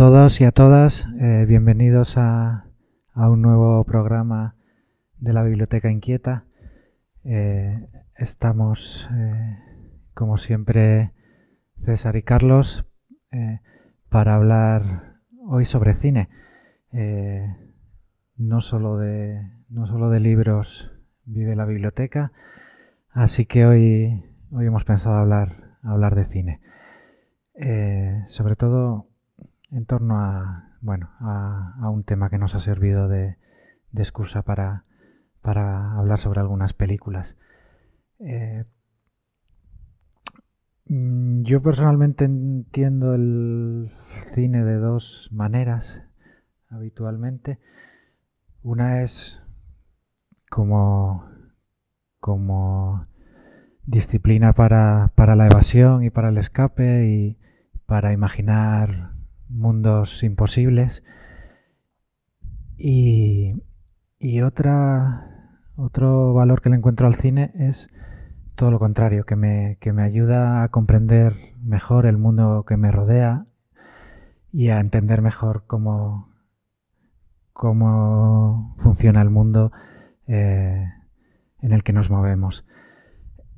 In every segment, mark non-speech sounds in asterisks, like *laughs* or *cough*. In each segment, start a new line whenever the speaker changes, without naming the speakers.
Todos y a todas. Eh, bienvenidos a, un nuevo programa de la Biblioteca Inquieta. Eh, estamos, eh, como siempre, César y Carlos, para hablar hoy sobre cine. no, solo de, no solo de libros vive la biblioteca, así que hoy, hoy hemos pensado hablar, hablar de cine. sobre todo en torno a, bueno, a, un tema que nos ha servido de, excusa para, hablar sobre algunas películas. Eh, mm, yo personalmente entiendo el cine de dos maneras habitualmente. Una es como, como disciplina para, para la evasión y para el escape y para imaginar mundos imposibles. Y, otra, otro valor que le encuentro al cine es todo lo contrario, que me, que me ayuda a comprender mejor el mundo que me rodea y a entender mejor cómo, cómo funciona el mundo eh, en el que nos movemos.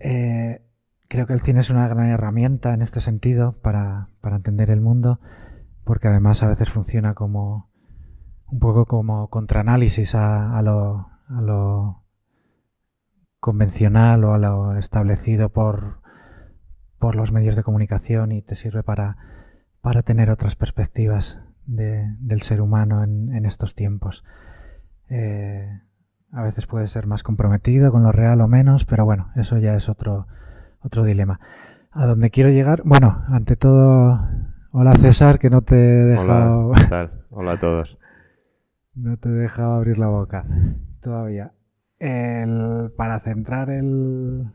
Eh, creo que el cine es una gran herramienta en este sentido para, para entender el mundo porque además a veces funciona como un poco como contraanálisis a, lo convencional o a lo establecido por, por los medios de comunicación y te sirve para, para tener otras perspectivas del ser humano en, estos tiempos. Eh, a veces puede ser más comprometido con lo real o menos, pero bueno, eso ya es otro, otro dilema. A donde quiero llegar, bueno, ante todo Hola César, que no te he dejado.
Hola, ¿qué tal? Hola a todos. *laughs*
no te he dejado abrir la boca todavía. para centrar el,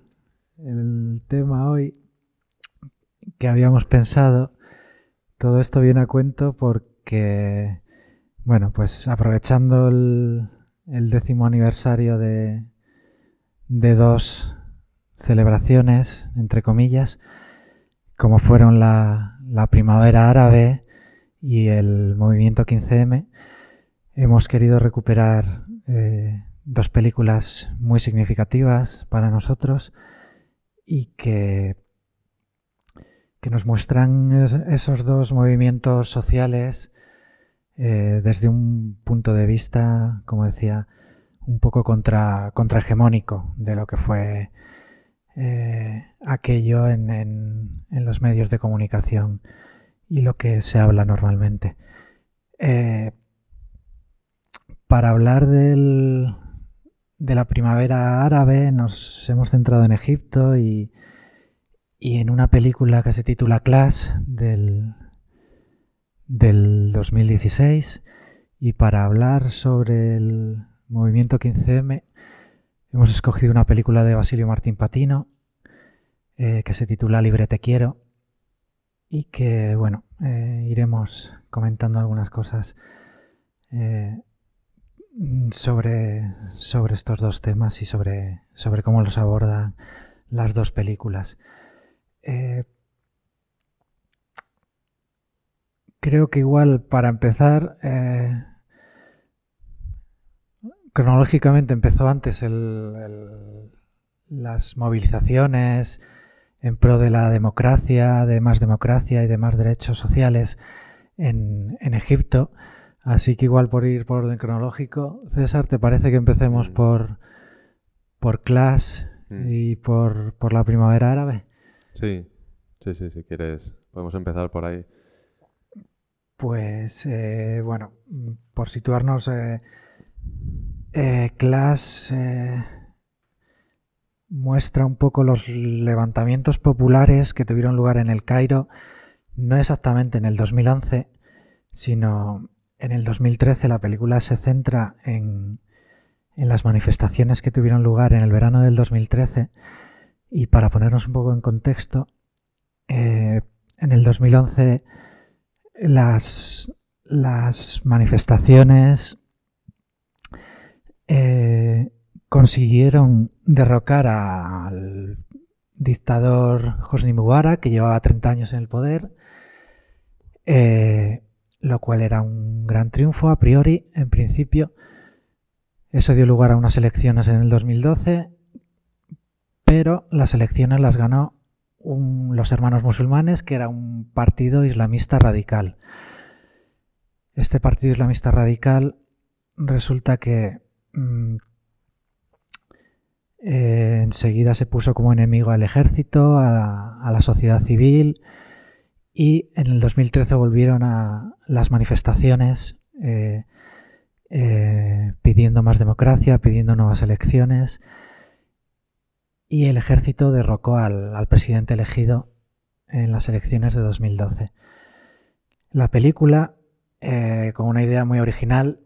el tema hoy que habíamos pensado, todo esto viene a cuento porque, bueno, pues aprovechando el, el décimo aniversario de, de dos celebraciones, entre comillas, como fueron la, la primavera árabe y el movimiento 15M, hemos querido recuperar eh, dos películas muy significativas para nosotros y que, que nos muestran esos dos movimientos sociales eh, desde un punto de vista, como decía, un poco contra, contrahegemónico de lo que fue eh, aquello en, los medios de comunicación y lo que se habla normalmente. Eh, para hablar del, de la primavera árabe nos hemos centrado en Egipto y, y en una película que se titula Clash del, del 2016 y para hablar sobre el movimiento 15M Hemos escogido una película de Basilio Martín Patino eh, que se titula Libre te quiero y que, bueno, eh, iremos comentando algunas cosas eh, sobre, sobre estos dos temas y sobre, sobre cómo los abordan las dos películas. creo que igual para empezar cronológicamente empezó antes las movilizaciones en pro de la democracia, de más democracia y de más derechos sociales en, Egipto. Así que igual por ir por orden cronológico, César, ¿te parece que empecemos mm. por, por Clash mm. y por, por la primavera árabe?
Sí, sí, sí, si quieres, podemos empezar por ahí.
Pues eh, bueno, por situarnos, eh, eh eh, muestra un poco los levantamientos populares que tuvieron lugar en el Cairo, no exactamente en el 2011, sino en el 2013. La película se centra en, en las manifestaciones que tuvieron lugar en el verano del 2013 y para ponernos un poco en contexto, en el 2011 las, las manifestaciones eh, consiguieron derrocar al dictador Hosni Mubarak, que llevaba 30 años en el poder, eh, lo cual era un gran triunfo a priori, en principio. Eso dio lugar a unas elecciones en el 2012, pero las elecciones las ganó los hermanos musulmanes, que era un partido islamista radical. Este partido islamista radical resulta que mm, eh, enseguida se puso como enemigo al ejército, a, la sociedad civil y en el 2013 volvieron a las manifestaciones eh, eh, pidiendo más democracia, pidiendo nuevas elecciones y el ejército derrocó al, presidente elegido en las elecciones de 2012. La película, eh, con una idea muy original,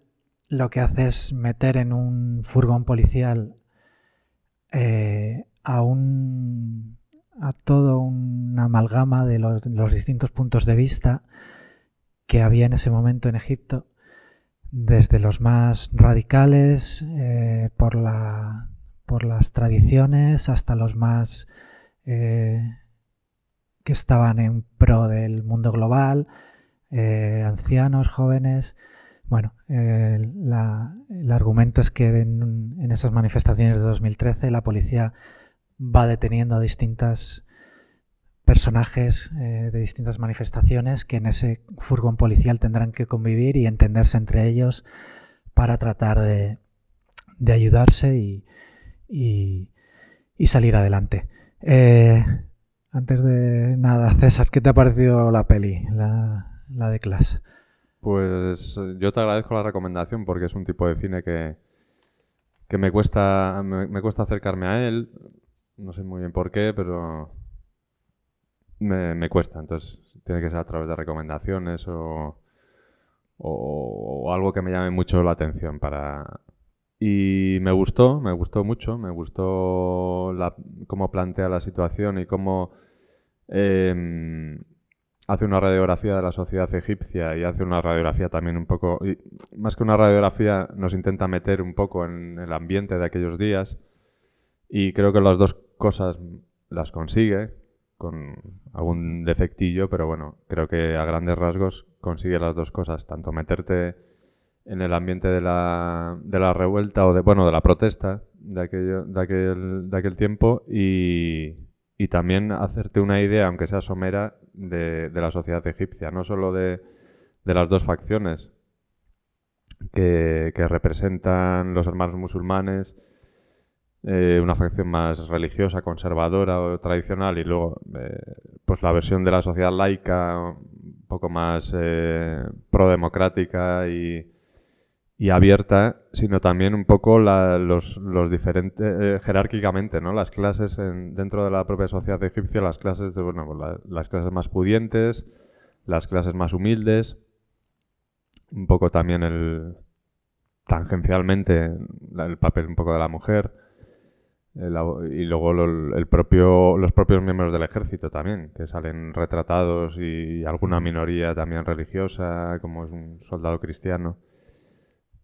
lo que hace es meter en un furgón policial eh, a un a todo una amalgama de los, distintos puntos de vista que había en ese momento en Egipto, desde los más radicales eh, por la por las tradiciones hasta los más eh, que estaban en pro del mundo global, ancianos, jóvenes. Bueno, el argumento es que en, esas manifestaciones de 2013 la policía va deteniendo a distintos personajes eh, de distintas manifestaciones que en ese furgón policial tendrán que convivir y entenderse entre ellos para tratar de, ayudarse y, y, salir adelante. Eh, antes de nada, César, ¿qué te ha parecido la peli, la, de Clash?
Pues yo te agradezco la recomendación porque es un tipo de cine que, que me cuesta me, cuesta acercarme a él. No sé muy bien por qué, pero me, me, cuesta. Entonces tiene que ser a través de recomendaciones o, o, algo que me llame mucho la atención para, y me gustó, me gustó mucho, me gustó la, cómo plantea la situación y cómo em, hace una radiografía de la sociedad egipcia y hace una radiografía también un poco, más que una radiografía, nos intenta meter un poco en el ambiente de aquellos días. Y creo que las dos cosas las consigue con algún defectillo, pero bueno, creo que a grandes rasgos consigue las dos cosas, tanto meterte en el ambiente de la, de la revuelta o de, bueno, de la protesta de, aquello, de, aquel, de aquel tiempo y, y también hacerte una idea, aunque sea somera, de, de la sociedad egipcia, no solo de, de las dos facciones que, representan los hermanos musulmanes, eh, una facción más religiosa, conservadora o tradicional, y luego eh, pues la versión de la sociedad laica, un poco más eh, prodemocrática y, y abierta, sino también un poco los, los, diferentes, eh, jerárquicamente, ¿no? Las clases dentro de la propia sociedad egipcia, las clases, de, bueno, pues las clases más pudientes, las clases más humildes, un poco también el, tangencialmente, el papel un poco de la mujer, y luego el propio, los propios miembros del ejército también, que salen retratados y alguna minoría también religiosa, como es un soldado cristiano.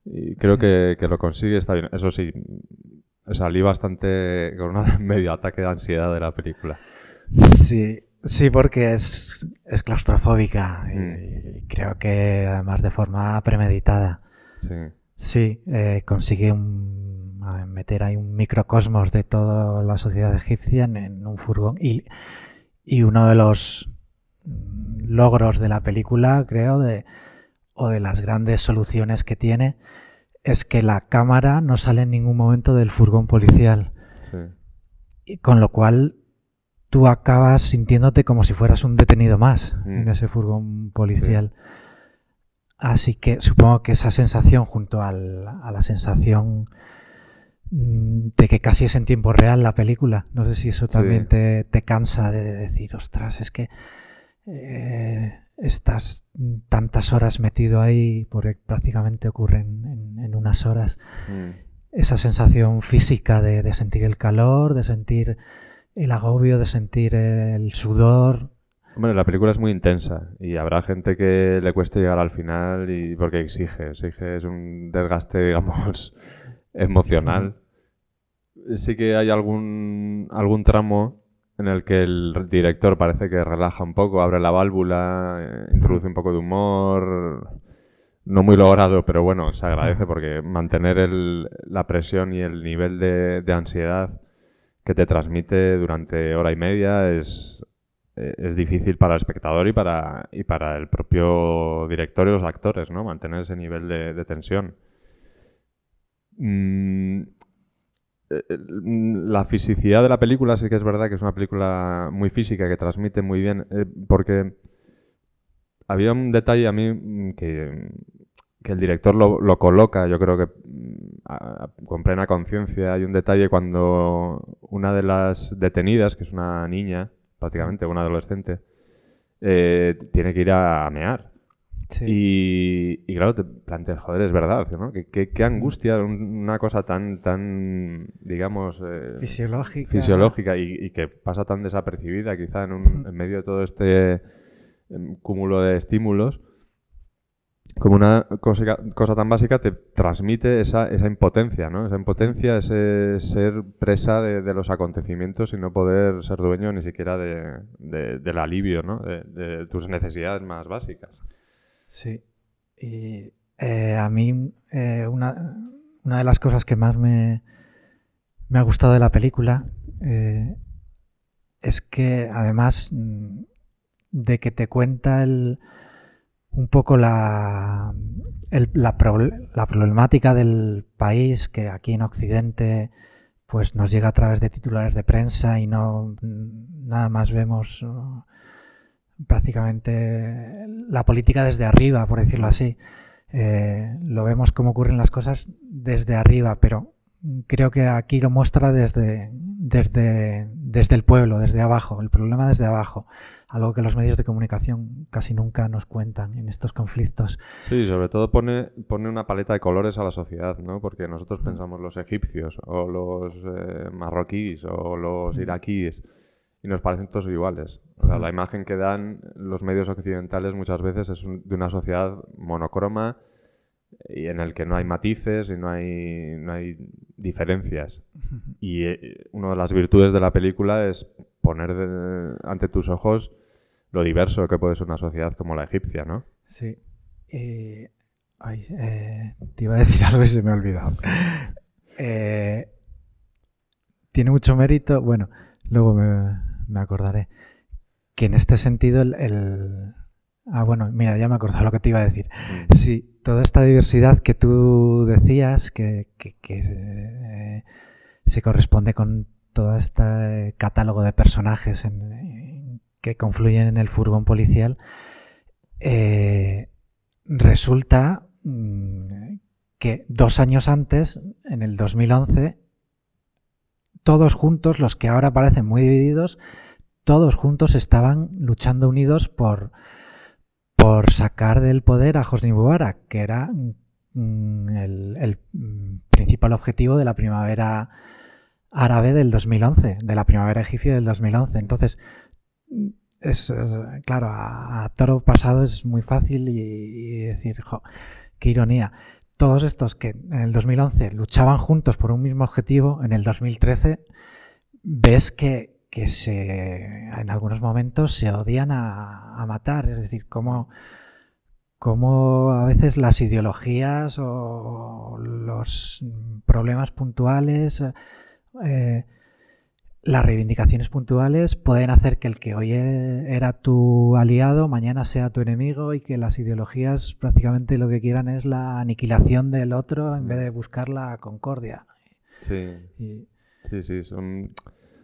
Y creo que, lo consigue, está bien. Eso sí, salí bastante con un *laughs* medio ataque de ansiedad de la película.
Sí, sí, porque es, es claustrofóbica y mm. creo que además de forma premeditada. Sí. Sí, eh, consigue meter ahí un microcosmos de toda la sociedad egipcia en, un furgón. Y y uno de los logros de la película, creo, de, o de las grandes soluciones que tiene, es que la cámara no sale en ningún momento del furgón policial. Y con lo cual tú acabas sintiéndote como si fueras un detenido más en
Mm.
ese furgón policial. Así que supongo que esa sensación junto al- a la sensación mm, de que casi es en tiempo real la película, no sé si eso también
Sí.
te, te cansa de decir, ostras, es que eh, estás tantas horas metido ahí porque prácticamente ocurren en, en unas horas
Mm.
esa sensación física de, de sentir el calor, de sentir el agobio, de sentir el sudor.
Hombre, la película es muy intensa y habrá gente que le cueste llegar al final y porque exige, exige, es un desgaste, *laughs* digamos, emocional. Sí que hay algún, algún tramo en el que el director parece que relaja un poco, abre la válvula, eh, introduce un poco de humor, no muy logrado, pero bueno, se agradece porque mantener el- la presión y el nivel de, de ansiedad que te transmite durante hora y media es, eh, es difícil para el espectador y para, y para el propio director y los actores, ¿no? Mantener ese nivel de, de tensión. Mm, la fisicidad de la película sí que es verdad que es una película muy física, que transmite muy bien, eh, porque había un detalle a mí mm, que, el director lo, lo coloca, yo creo que mm, con plena conciencia. Hay un detalle cuando una de las detenidas, que es una niña, prácticamente una adolescente, eh, tiene que ir a mear. Y, y claro, te planteas, joder, es verdad, ¿no? Qué, qué- qué angustia un- una cosa tan, tan digamos, eh,
Fisiológica.
fisiológica y, y que pasa tan desapercibida quizá en, un- en medio de todo este em, cúmulo de estímulos, como una cosa, cosa tan básica te transmite esa, esa impotencia, ¿no? Esa impotencia, ese ser presa de, de los acontecimientos y no poder ser dueño ni siquiera de, de- del alivio, ¿no? De tus necesidades más básicas.
Sí. Y eh, a mí eh, una, una de las cosas que más me, me ha gustado de la película eh, es que además mm, de que te cuenta el, un poco la, la, proble- la problemática del país que aquí en Occidente pues nos llega a través de titulares de prensa y no mm, nada más vemos prácticamente la política desde arriba, por decirlo así. Eh, lo vemos cómo ocurren las cosas desde arriba, pero creo que aquí lo muestra desde, desde, desde el pueblo, desde abajo, el problema desde abajo, algo que los medios de comunicación casi nunca nos cuentan en estos conflictos.
Sí, sobre todo pone, pone una paleta de colores a la sociedad, ¿no? Porque nosotros pensamos los egipcios o los eh, marroquíes o los iraquíes y nos parecen todos iguales. O sea, la imagen que dan los medios occidentales muchas veces es un- de una sociedad monocroma y en el que no hay matices y no hay, no hay diferencias. Y eh, una de las virtudes de la película es poner de- ante tus ojos lo diverso que puede ser una sociedad como la egipcia, ¿no?
Sí. Eh, ay, eh, te iba a decir *laughs* algo y se me ha olvidado. Eh, tiene mucho mérito, bueno, luego me, me acordaré, que en este sentido el, el- Ah, bueno, mira, ya me acordado lo que te iba a decir.
Mm.
Sí, toda esta diversidad que tú decías, que, que- que, eh, se corresponde con todo este catálogo de personajes en- en- que confluyen en el furgón policial, eh, resulta mm, que dos años antes, en el 2011, todos juntos, los que ahora parecen muy divididos, todos juntos estaban luchando unidos por, por sacar del poder a Hosni Mubarak, que era mm, el, principal objetivo de la primavera árabe del 2011, de la primavera egipcia del 2011. Entonces, mm, es, claro, a, a toro pasado es muy fácil y, y decir, jo, qué ironía. Todos estos que en el 2011 luchaban juntos por un mismo objetivo, en el 2013 ves que, que se, en algunos momentos se odian a, a matar. Es decir, cómo, cómo a veces las ideologías o los problemas puntuales, eh, las reivindicaciones puntuales pueden hacer que el que hoy e- era tu aliado mañana sea tu enemigo y que las ideologías prácticamente lo que quieran es la aniquilación del otro en vez de buscar la concordia.
Sí,
Y-
sí, sí. Son,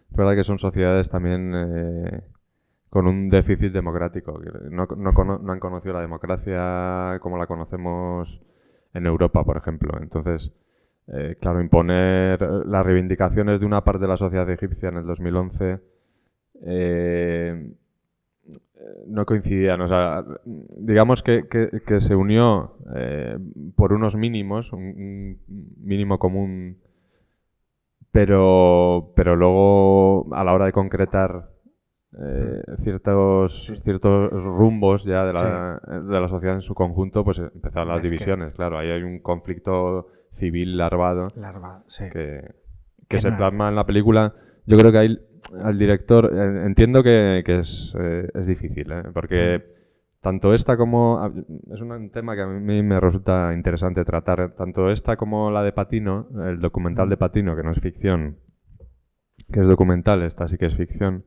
es verdad que son sociedades también eh, con un déficit democrático. No, no han conocido la democracia como la conocemos en Europa, por ejemplo. Entonces, eh, claro, imponer eh, las reivindicaciones de una parte de la sociedad egipcia en el 2011 eh, no coincidían. O sea, digamos que, que- que se unió eh, por unos mínimos, un, un mínimo común, pero, pero luego a la hora de concretar eh, ciertos, ciertos rumbos ya de la, de la sociedad en su conjunto, pues empezaron las
Es que-
divisiones. Claro, ahí hay un conflicto civil larvado
sí.
que, se plasma en la película. Yo creo que ahí al director, eh, entiendo que, que es, eh, es difícil, ¿eh? porque tanto esta como, a- es un tema que a mí me resulta interesante tratar, tanto esta como la de Patino, el documental de Patino, que no es ficción, que es documental, esta sí que es ficción,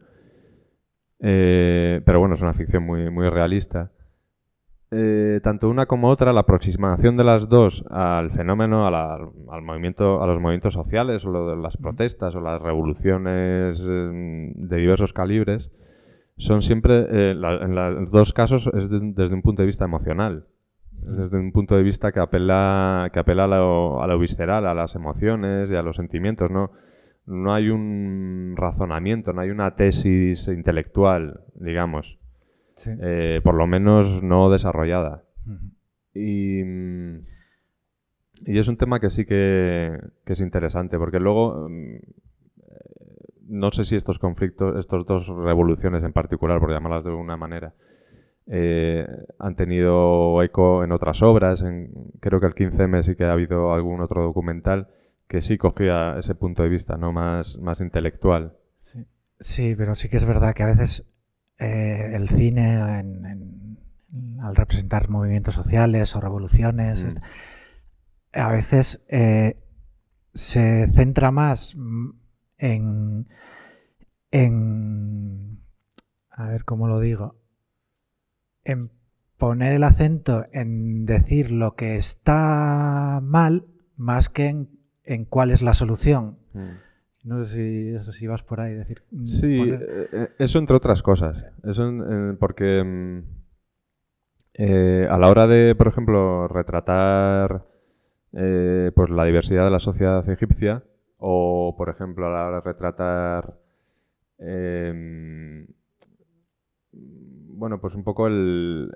pero bueno, es una ficción muy, muy realista. Eh, tanto una como otra, la aproximación de las dos al fenómeno, a la- al movimiento, a los movimientos sociales, o lo de las protestas, o las revoluciones eh, de diversos calibres, son siempre, eh, la- en los dos casos, es de- desde un punto de vista emocional. Es desde un punto de vista que apela, que apela a, lo, a lo visceral, a las emociones y a los sentimientos. No, no hay un razonamiento, no hay una tesis intelectual, digamos.
Sí.
Eh, por lo menos no desarrollada. Y, y es un tema que sí que, que es interesante, porque luego mm, eh, no sé si estos conflictos, estas dos revoluciones en particular, por llamarlas de alguna manera, eh, han tenido eco en otras obras. En, creo que el 15M sí que ha habido algún otro documental que sí cogía ese punto de vista, ¿no? Más, más intelectual.
Sí. Sí, pero sí que es verdad que a veces eh, el cine, en- en- al representar movimientos sociales o revoluciones,
Mm.
es- a veces eh, se centra más mm, en, en, a ver cómo lo digo, en poner el acento en decir lo que está mal más que en, en cuál es la solución. No sé si eso si vas por ahí decir. mm,
Sí,
poner-
eh, eh, eso entre otras cosas. Eso porque mm, eh, a la hora de, por ejemplo, retratar eh, pues la diversidad de la sociedad egipcia, o por ejemplo a la hora de retratar em, bueno, pues un poco el,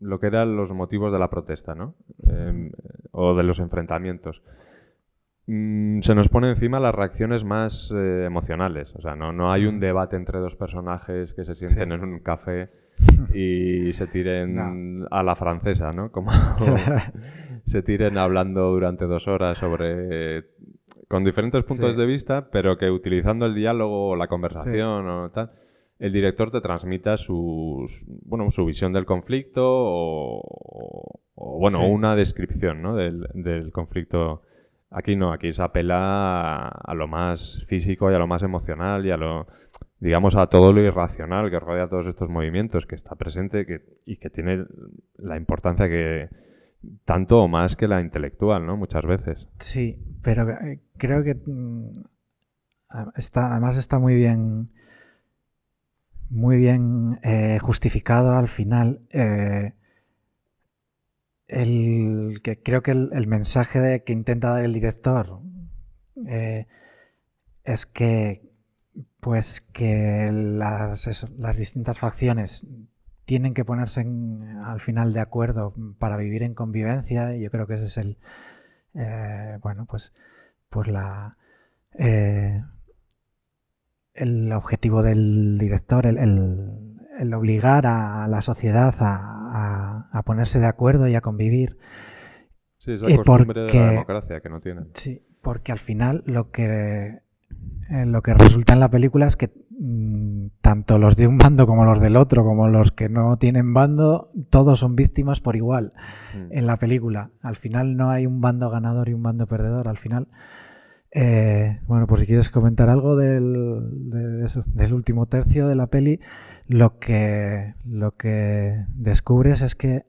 lo que eran los motivos de la protesta, ¿no? Em, o de los enfrentamientos. Mm, se nos pone encima las reacciones más eh, emocionales. O sea, no, no hay un debate entre dos personajes que se sienten
Sí.
en un café *laughs* y se tiren a la francesa, ¿no? Como *laughs* se tiren hablando durante dos horas sobre... con diferentes puntos
Sí.
de vista, pero que utilizando el diálogo o la conversación o tal, el director te transmita sus, bueno, su visión del conflicto o, o- o, bueno,
Sí.
una descripción ¿no? del, del conflicto. Aquí no, aquí se apela a, lo más físico y a lo más emocional y a lo, digamos, a todo lo irracional que rodea todos estos movimientos, que está presente y que tiene la importancia que tanto o más que la intelectual, ¿no? Muchas veces.
Sí, pero eh, creo que mm, está, además está muy bien, muy bien eh, justificado al final. eh, el, que creo que el, el mensaje de- que intenta dar el director eh, es que pues que las, las distintas facciones tienen que ponerse al final de acuerdo para vivir en convivencia y yo creo que ese es el eh, bueno pues pues la eh, el objetivo del director el- el obligar a la sociedad a, a- a ponerse de acuerdo y a convivir
Sí, esa costumbre de la
porque-
democracia que no tienen.
Sí, porque al final lo que eh, lo que resulta en la película es que mm, tanto los de un bando como los del otro, como los que no tienen bando, todos son víctimas por igual
Mm.
en la película. Al final no hay un bando ganador y un bando perdedor. Al final Eh, bueno, pues si quieres comentar algo del, de eso, del último tercio de la peli, lo que, lo que descubres es que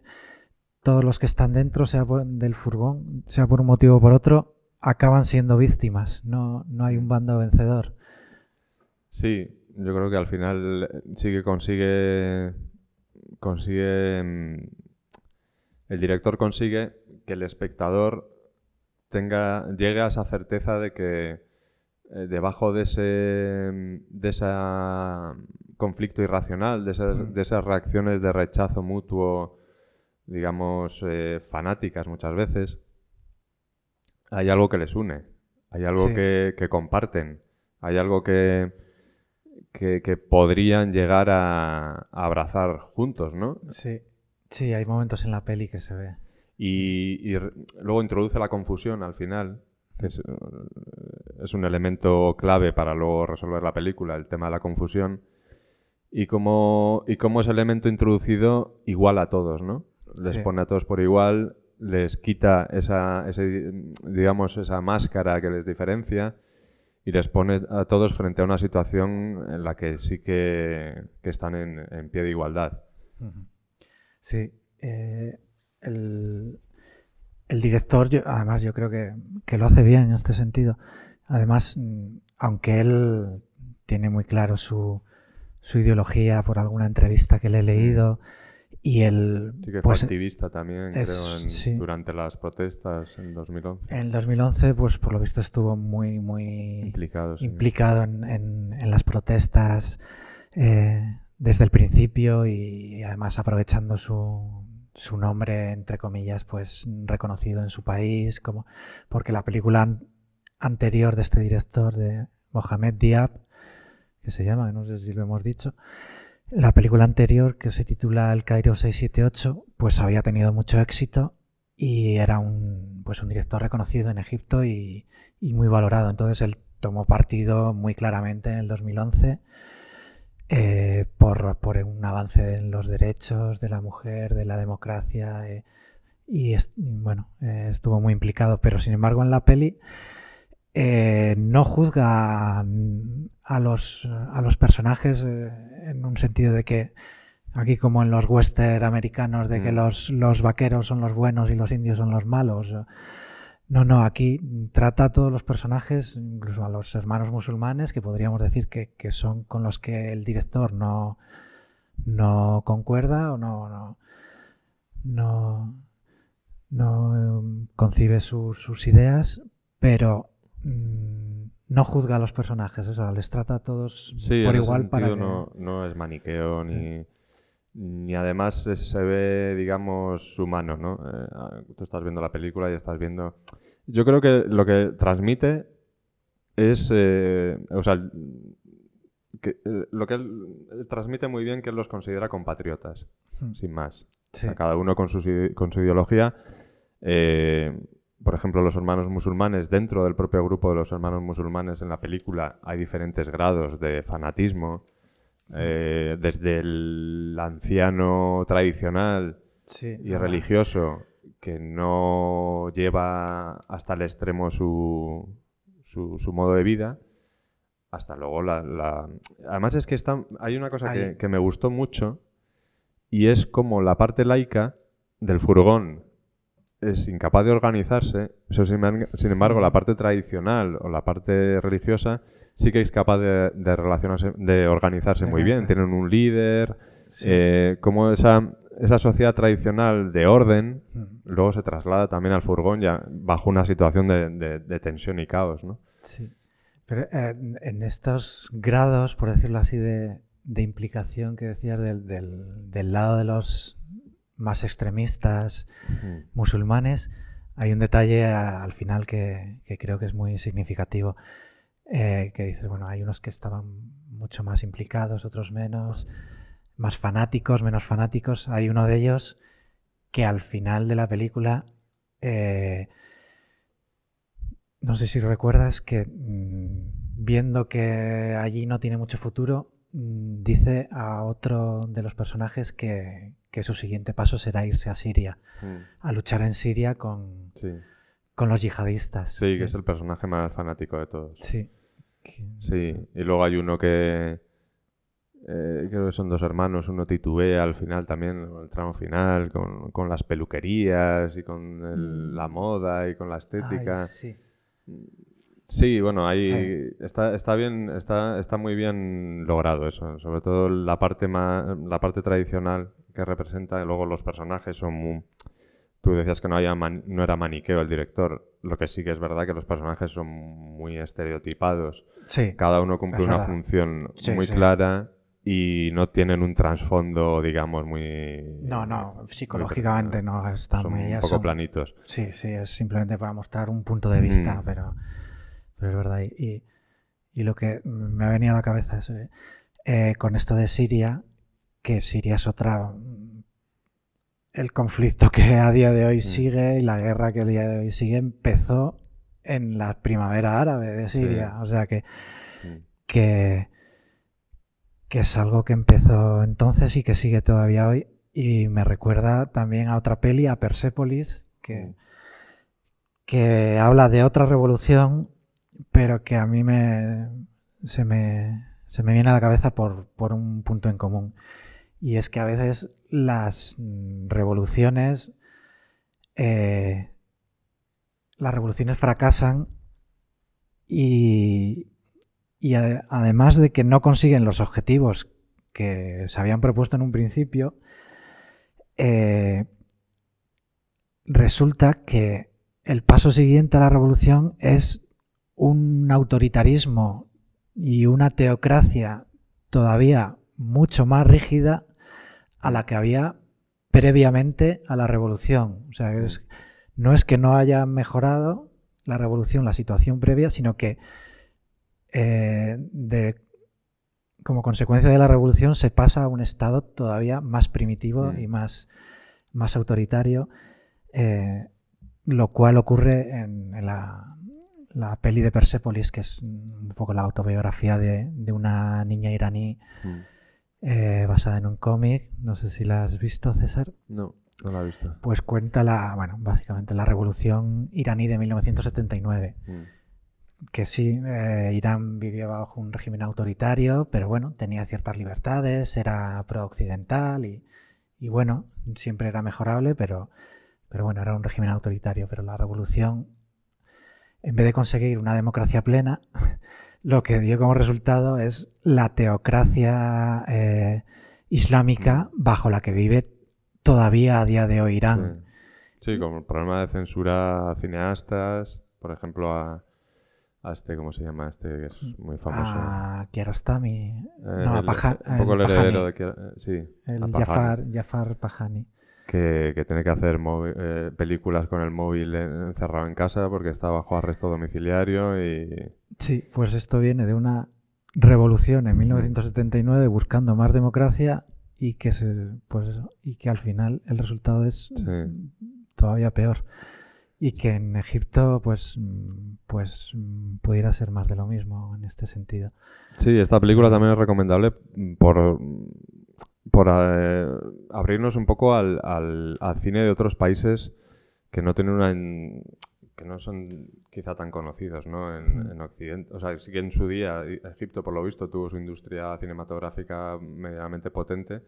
todos los que están dentro, sea por- del furgón, sea por un motivo o por otro, acaban siendo víctimas. No, no hay un bando vencedor.
Sí, yo creo que al final eh, sí que consigue, consigue, mm, el director consigue que el espectador tenga, llegue a esa certeza de que eh, debajo de ese, mm, de esa conflicto irracional, de esas,
Mm.
de esas reacciones de rechazo mutuo, digamos, eh, fanáticas muchas veces, hay algo que les une, hay algo
Sí.
que, que comparten, hay algo que, que, que podrían llegar a, a abrazar juntos, ¿no?
Sí. Sí, hay momentos en la peli que se ve.
Y, luego introduce la confusión al final, que es, es un elemento clave para luego resolver la película, el tema de la confusión. Y cómo, y cómo ese elemento introducido igual a todos, ¿no? Les
Sí.
pone a todos por igual, les quita esa, ese, digamos, esa máscara que les diferencia y les pone a todos frente a una situación en la que sí que, que están en, en pie de igualdad.
Sí. eh, el, el director, yo- además, yo creo que, que lo hace bien en este sentido. Además, mm, aunque él tiene muy claro su, su ideología por alguna entrevista que le he leído, y él,
Sí que
pues,
fue activista también,
es-
creo, en-
sí.
durante las protestas en 2011.
en el 2011, pues por lo visto estuvo muy, muy
Implicados. sí.
implicado en, en- en las protestas eh, desde el principio y además aprovechando su, su nombre, entre comillas, pues reconocido en su país, como porque la película an- anterior de este director, de Mohamed Diab, que se llama, no sé si lo hemos dicho, la película anterior que se titula El Cairo 678, pues había tenido mucho éxito y era un, pues un director reconocido en Egipto y, y muy valorado. Entonces él tomó partido muy claramente en el 2011 eh, por, por un avance en los derechos de la mujer, de la democracia eh, y, es- y, bueno, eh, estuvo muy implicado. Pero sin embargo en la peli eh, no juzga a los, a los personajes eh, en un sentido de que aquí como en los western americanos de que
Mm.
los, los vaqueros son los buenos y los indios son los malos. No, no, aquí trata a todos los personajes, incluso a los hermanos musulmanes, que podríamos decir que, que son con los que el director no, no concuerda o no, no, no, no, concibe su- sus ideas, pero no juzga a los personajes, o sea, les trata a todos
Sí,
por
en ese
igual para que...
no, no es maniqueo ni, ni además se ve, digamos, humano, ¿no? Eh, ah, tú estás viendo la película y estás viendo... Yo creo que lo que transmite es, eh, o sea, que, eh, lo que él transmite muy bien que él los considera compatriotas,
Hmm.
sin más. O sea, cada uno con su, con su ideología. Eh, por ejemplo, los hermanos musulmanes, dentro del propio grupo de los hermanos musulmanes en la película hay diferentes grados de fanatismo. Eh, desde el anciano tradicional
sí,
y religioso que no lleva hasta el extremo su, su, su modo de vida, hasta luego la... la- Además es que está, hay una cosa que, que me gustó mucho y es como la parte laica del furgón es incapaz de organizarse, pero sin, embargo- la parte tradicional o la parte religiosa sí que es capaz de, de relacionarse, de organizarse muy bien. Tienen un líder,
Sí.
eh, como esa, esa sociedad tradicional de orden luego se traslada también al furgón ya bajo una situación de, de- de tensión y caos, ¿no?
Sí. Pero eh, en estos grados, por decirlo así, de, de implicación que decías del, del- del lado de los más extremistas musulmanes, hay un detalle a- al final que, que creo que es muy significativo. eh, que dices, bueno, hay unos que estaban mucho más implicados, otros menos, más fanáticos, menos fanáticos. Hay uno de ellos que al final de la película eh, no sé si recuerdas que mm, viendo que allí no tiene mucho futuro, mm, dice a otro de los personajes que, que su siguiente paso será irse a Siria,
Mm,
a luchar en Siria con,
Sí.
con los yihadistas.
Sí, que es el personaje más fanático de todos.
Sí.
Sí, y luego hay uno que eh, creo que son dos hermanos, uno titubea al final también, el tramo final, con, con las peluquerías y con el-
Mm.
la moda y con la estética.
Ay, sí.
Sí, bueno, ahí
Sí.
está, está bien, está, está muy bien logrado eso. Sobre todo la parte más, la parte tradicional que representa, y luego los personajes son muy... Tú decías que no, había man- no era maniqueo el director. Lo que sí que es verdad que los personajes son muy estereotipados.
Sí.
Cada uno cumple una
verdad.
función
Sí,
muy
sí.
clara y no tienen un trasfondo, digamos, muy...
No, no, psicológicamente no está
son
muy...
un poco
son-
planitos.
Sí, sí, es simplemente para mostrar un punto de vista,
Mm.
pero, pero es verdad. Y, y lo que me ha venido a la cabeza es eh, con esto de Siria, que Siria es otra. mm, El conflicto que a día de hoy sigue y la guerra que a día de hoy sigue empezó en la primavera árabe de Siria. O sea que,
Mm.
que, que es algo que empezó entonces y que sigue todavía hoy. Y me recuerda también a otra peli, a Persepolis, que,
Mm.
que habla de otra revolución, pero que a mí me, se, me, se me viene a la cabeza por, por un punto en común. Y es que a veces las revoluciones, eh, las revoluciones fracasan y, y además de que no consiguen los objetivos que se habían propuesto en un principio, eh, resulta que el paso siguiente a la revolución es un autoritarismo y una teocracia todavía mucho más rígida a la que había previamente a la revolución. O sea, es- no es que no haya mejorado la revolución, la situación previa, sino que eh, de- como consecuencia de la revolución se pasa a un estado todavía más primitivo
Mm.
y más, más autoritario, eh, lo cual ocurre en, en la, la peli de Persepolis, que es un poco la autobiografía de, de una niña iraní
Mm.
Eh, basada en un cómic. No sé si la has visto, César.
No, no la he visto.
Pues cuenta la, bueno, básicamente la revolución iraní de 1979
Mm.
que sí, eh, Irán vivía bajo un régimen autoritario, pero bueno, tenía ciertas libertades, era pro-occidental y, y bueno, siempre era mejorable, pero, pero bueno, era un régimen autoritario. Pero la revolución, en vez de conseguir una democracia plena, *laughs* lo que dio como resultado es la teocracia eh, islámica bajo la que vive todavía a día de hoy Irán.
Sí. Sí, como el problema de censura a cineastas, por ejemplo, a, a este, ¿cómo se llama? Este que es muy famoso.
A Kiarostami,
Eh,
no, a
el-
Paja-
un poco el
el
heredero
Pajani.
de Kiar- eh, sí,
el
a Pajani,
Jafar, Jafar Pajani.
que, que tiene que hacer móvil- eh, películas con el móvil en- encerrado en casa porque está bajo arresto domiciliario y
Sí, pues esto viene de una revolución en 1979 buscando más democracia y que se, pues eso, y que al final el resultado es
Sí.
todavía peor y que en Egipto pues pues pudiera ser más de lo mismo en este sentido.
Sí, esta película también es recomendable por, por eh, abrirnos un poco al, al- al cine de otros países que no tienen una que no son quizá tan conocidos ¿no? en,
Mm.
en Occidente. O sea, sí que en su día e- Egipto, por lo visto, tuvo su industria cinematográfica medianamente potente,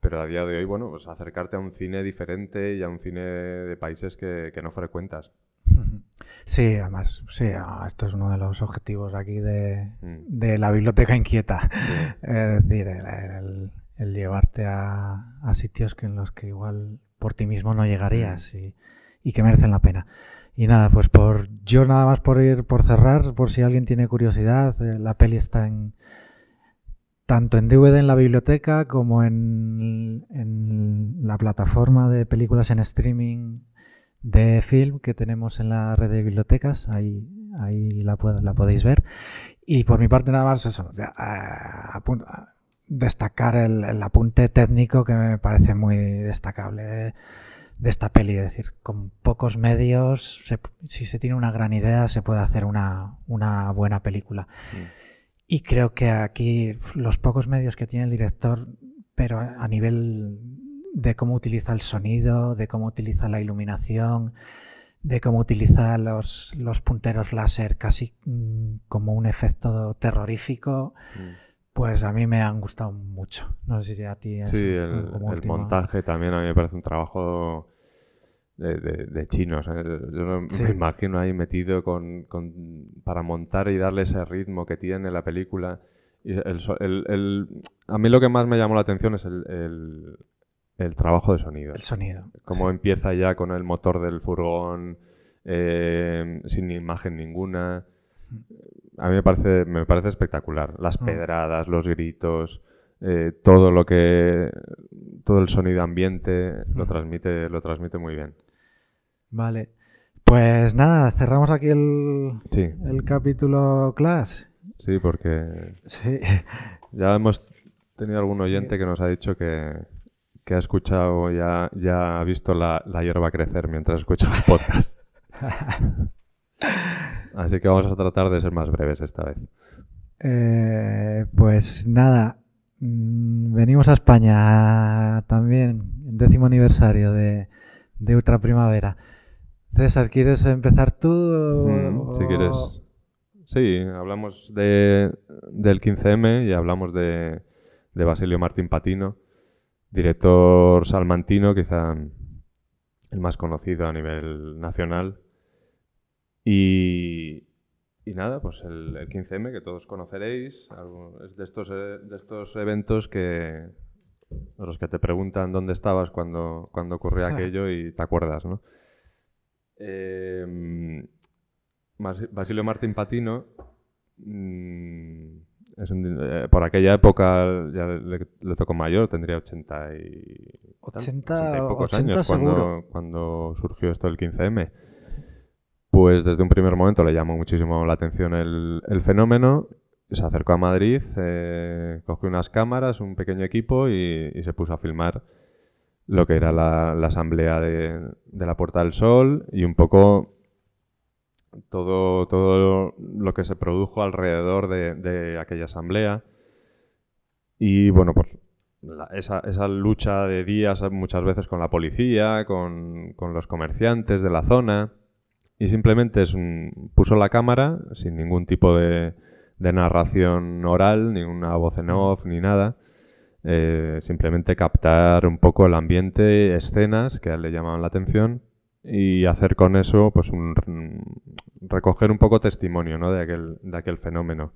pero a día de hoy, bueno, pues acercarte a un cine diferente y a un cine de países que, que no frecuentas. *laughs*
Sí, además, sí, ah, esto es uno de los objetivos aquí de,
Mm.
de la biblioteca inquieta.
Sí. *laughs*
Es decir, el, el- el llevarte a, a sitios que en los que igual por ti mismo no llegarías y, y que merecen la pena. Y nada, pues por yo nada más por ir por cerrar, por si alguien tiene curiosidad, eh, la peli está en tanto en DVD en la biblioteca como en, en la plataforma de películas en streaming de film que tenemos en la red de bibliotecas. Ahí, ahí la, la podéis ver. Y por mi parte nada más eso, destacar el, el apunte técnico que me parece muy destacable de, de esta peli. Es decir, con pocos medios, se- si se tiene una gran idea, se puede hacer una, una buena película.
Mm.
Y creo que aquí los pocos medios que tiene el director, pero a a nivel de cómo utiliza el sonido, de cómo utiliza la iluminación, de cómo utiliza los, los punteros láser casi mm, como un efecto terrorífico,
Mm.
Pues a mí me han gustado mucho. No sé si a ti es
Sí, el,
como
el montaje también a mí me parece un trabajo de, de- de chinos. ¿eh? Yo
Sí.
me imagino ahí metido con, con- para montar y darle ese ritmo que tiene la película. Y el el- a mí lo que más me llamó la atención es el, el- el trabajo de sonido.
el sonido.
Cómo empieza ya con el motor del furgón, eh, sin imagen ninguna. A mí me parece, me parece espectacular. Las
Mm.
pedradas, los gritos, eh, todo lo que. todo el sonido ambiente lo transmite, lo transmite muy bien.
Vale. Pues nada, cerramos aquí el,
Sí,
el capítulo Clash.
sí, porque
Sí.
ya hemos tenido algún oyente que nos ha dicho que, que ha escuchado, ya, ya ha visto la, la hierba crecer mientras escucha el podcast. *laughs* Así que vamos a tratar de ser más breves esta vez.
Eh, pues nada, mm, venimos a España también, décimo aniversario de, de Ultra Primavera. César, ¿quieres empezar tú?
Mm,
o-
si quieres. Sí, hablamos de, del 15M y hablamos de, de Basilio Martín Patino, director salmantino, quizá el más conocido a nivel nacional. Y, y nada, pues el, el 15M que todos conoceréis, es de estos, eh, de estos eventos que los que te preguntan dónde estabas cuando, cuando ocurría *laughs* aquello y te acuerdas, ¿no? Eh, Basilio Martín Patino, mm, es un- eh, por aquella época ya le, le tocó mayor, tendría 80 y,
80
y pocos
80
años cuando, cuando surgió esto del 15M. Pues desde un primer momento le llamó muchísimo la atención el, fenómeno, se acercó a Madrid, eh, cogió unas cámaras, un pequeño equipo y, se puso a filmar lo que era la, asamblea de, la Puerta del Sol y un poco todo, todo lo que se produjo alrededor de, aquella asamblea. Y bueno, pues esa, esa lucha de días muchas veces con la policía, con, con los comerciantes de la zona. Y simplemente es un- puso la cámara sin ningún tipo de, de narración oral, ni una voz en off, ni nada. Eh, simplemente captar un poco el ambiente, escenas que a él le llamaban la atención y hacer con eso, pues, un, recoger un poco testimonio ¿no? de, aquel, de aquel fenómeno.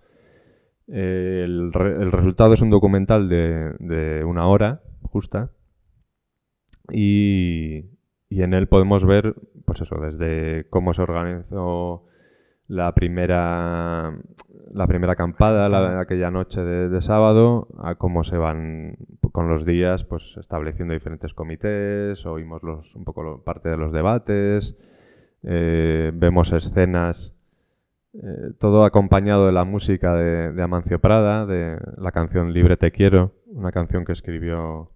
Eh, el, re- el resultado es un documental de, de una hora justa y, y en él podemos ver, pues eso, desde cómo se organizó la primera, la primera acampada la- aquella noche de, de sábado, a cómo se van con los días pues estableciendo diferentes comités, oímos los, un poco lo- parte de los debates, eh, vemos escenas, eh, todo acompañado de la música de, de Amancio Prada, de la canción Libre Te Quiero, una canción que escribió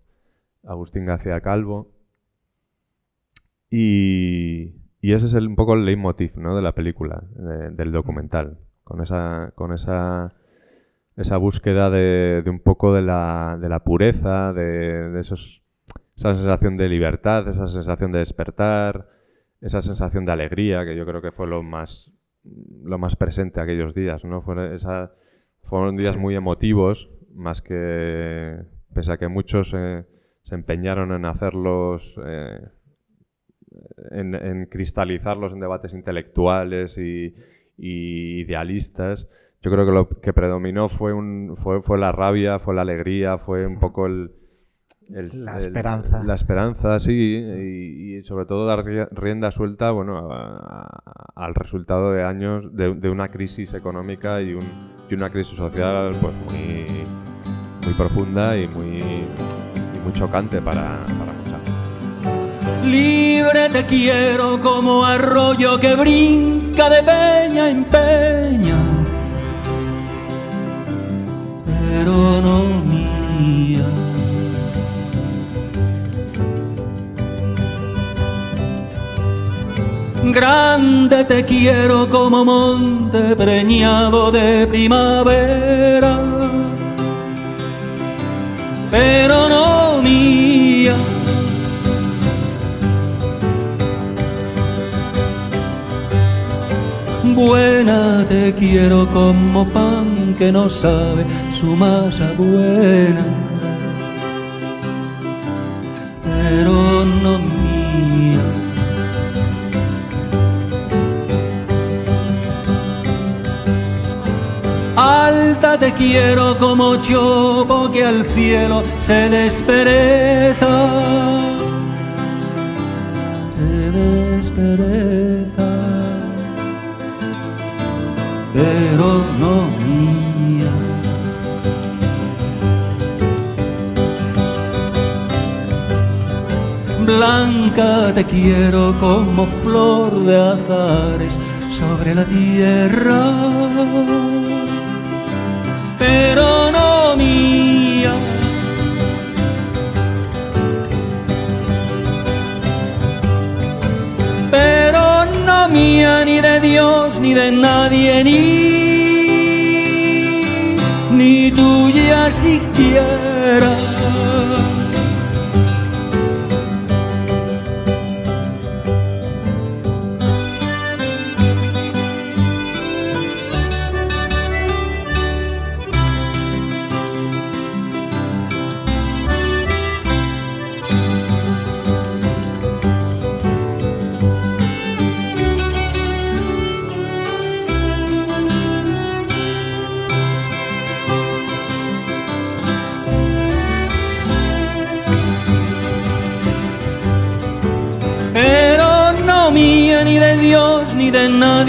Agustín García Calvo. Y, y ese es el- un poco el leitmotiv ¿no? de la película, de- del documental, con esa, con esa, esa búsqueda de, de un poco de la, de la pureza, de, de esos, esa sensación de libertad, esa sensación de despertar, esa sensación de alegría, que yo creo que fue lo más, lo más presente aquellos días, ¿no? Fue esa, fueron días
Sí.
muy emotivos, más que, pese a que muchos eh, se empeñaron en hacerlos, eh, en, en cristalizarlos en debates intelectuales y, y idealistas, yo creo que lo que predominó fue, un, fue, fue la rabia, fue la alegría, fue un poco el... el-
La
el-
esperanza.
La esperanza, sí, y, y sobre todo dar rie- rienda suelta bueno, a- a- al resultado de años de, de una crisis económica y, un, y una crisis social pues muy, muy profunda y muy, y muy chocante para, para.
Libre te quiero como arroyo que brinca de peña en peña, pero no mía. Grande te quiero como monte preñado de primavera, pero no buena, te quiero como pan que no sabe su masa buena, pero no mía. Alta te quiero como chopo que al cielo se despereza, se despereza, pero no mía. Blanca te quiero como flor de azares sobre la tierra pero no mía. Pero no mía ni de Ni de nadie ni ni tuya siquiera.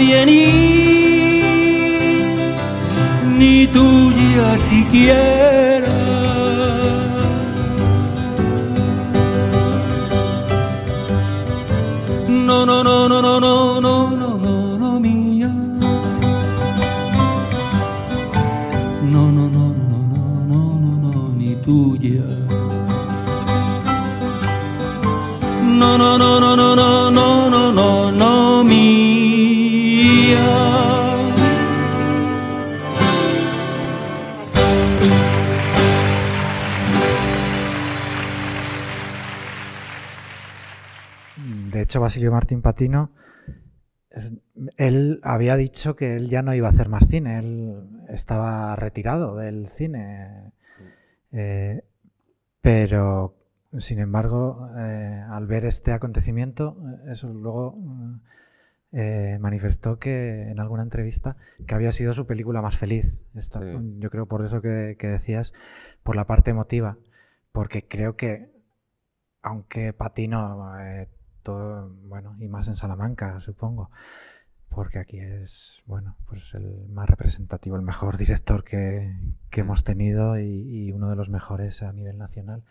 Ni ni tuya siquiera.
Basilio Martín Patino, él había dicho que él ya no iba a hacer más cine, él estaba retirado del cine. Eh, pero, sin embargo, eh, al ver este acontecimiento, eso luego eh, manifestó que en alguna entrevista que había sido su película más feliz. Esta-
Sí.
Yo creo por eso que, que decías, por la parte emotiva, porque creo que aunque Patino, eh, todo, bueno, y más en Salamanca, supongo, porque aquí es, bueno, pues el más representativo, el mejor *laughs* director que, que hemos tenido y, y uno de los mejores a nivel nacional.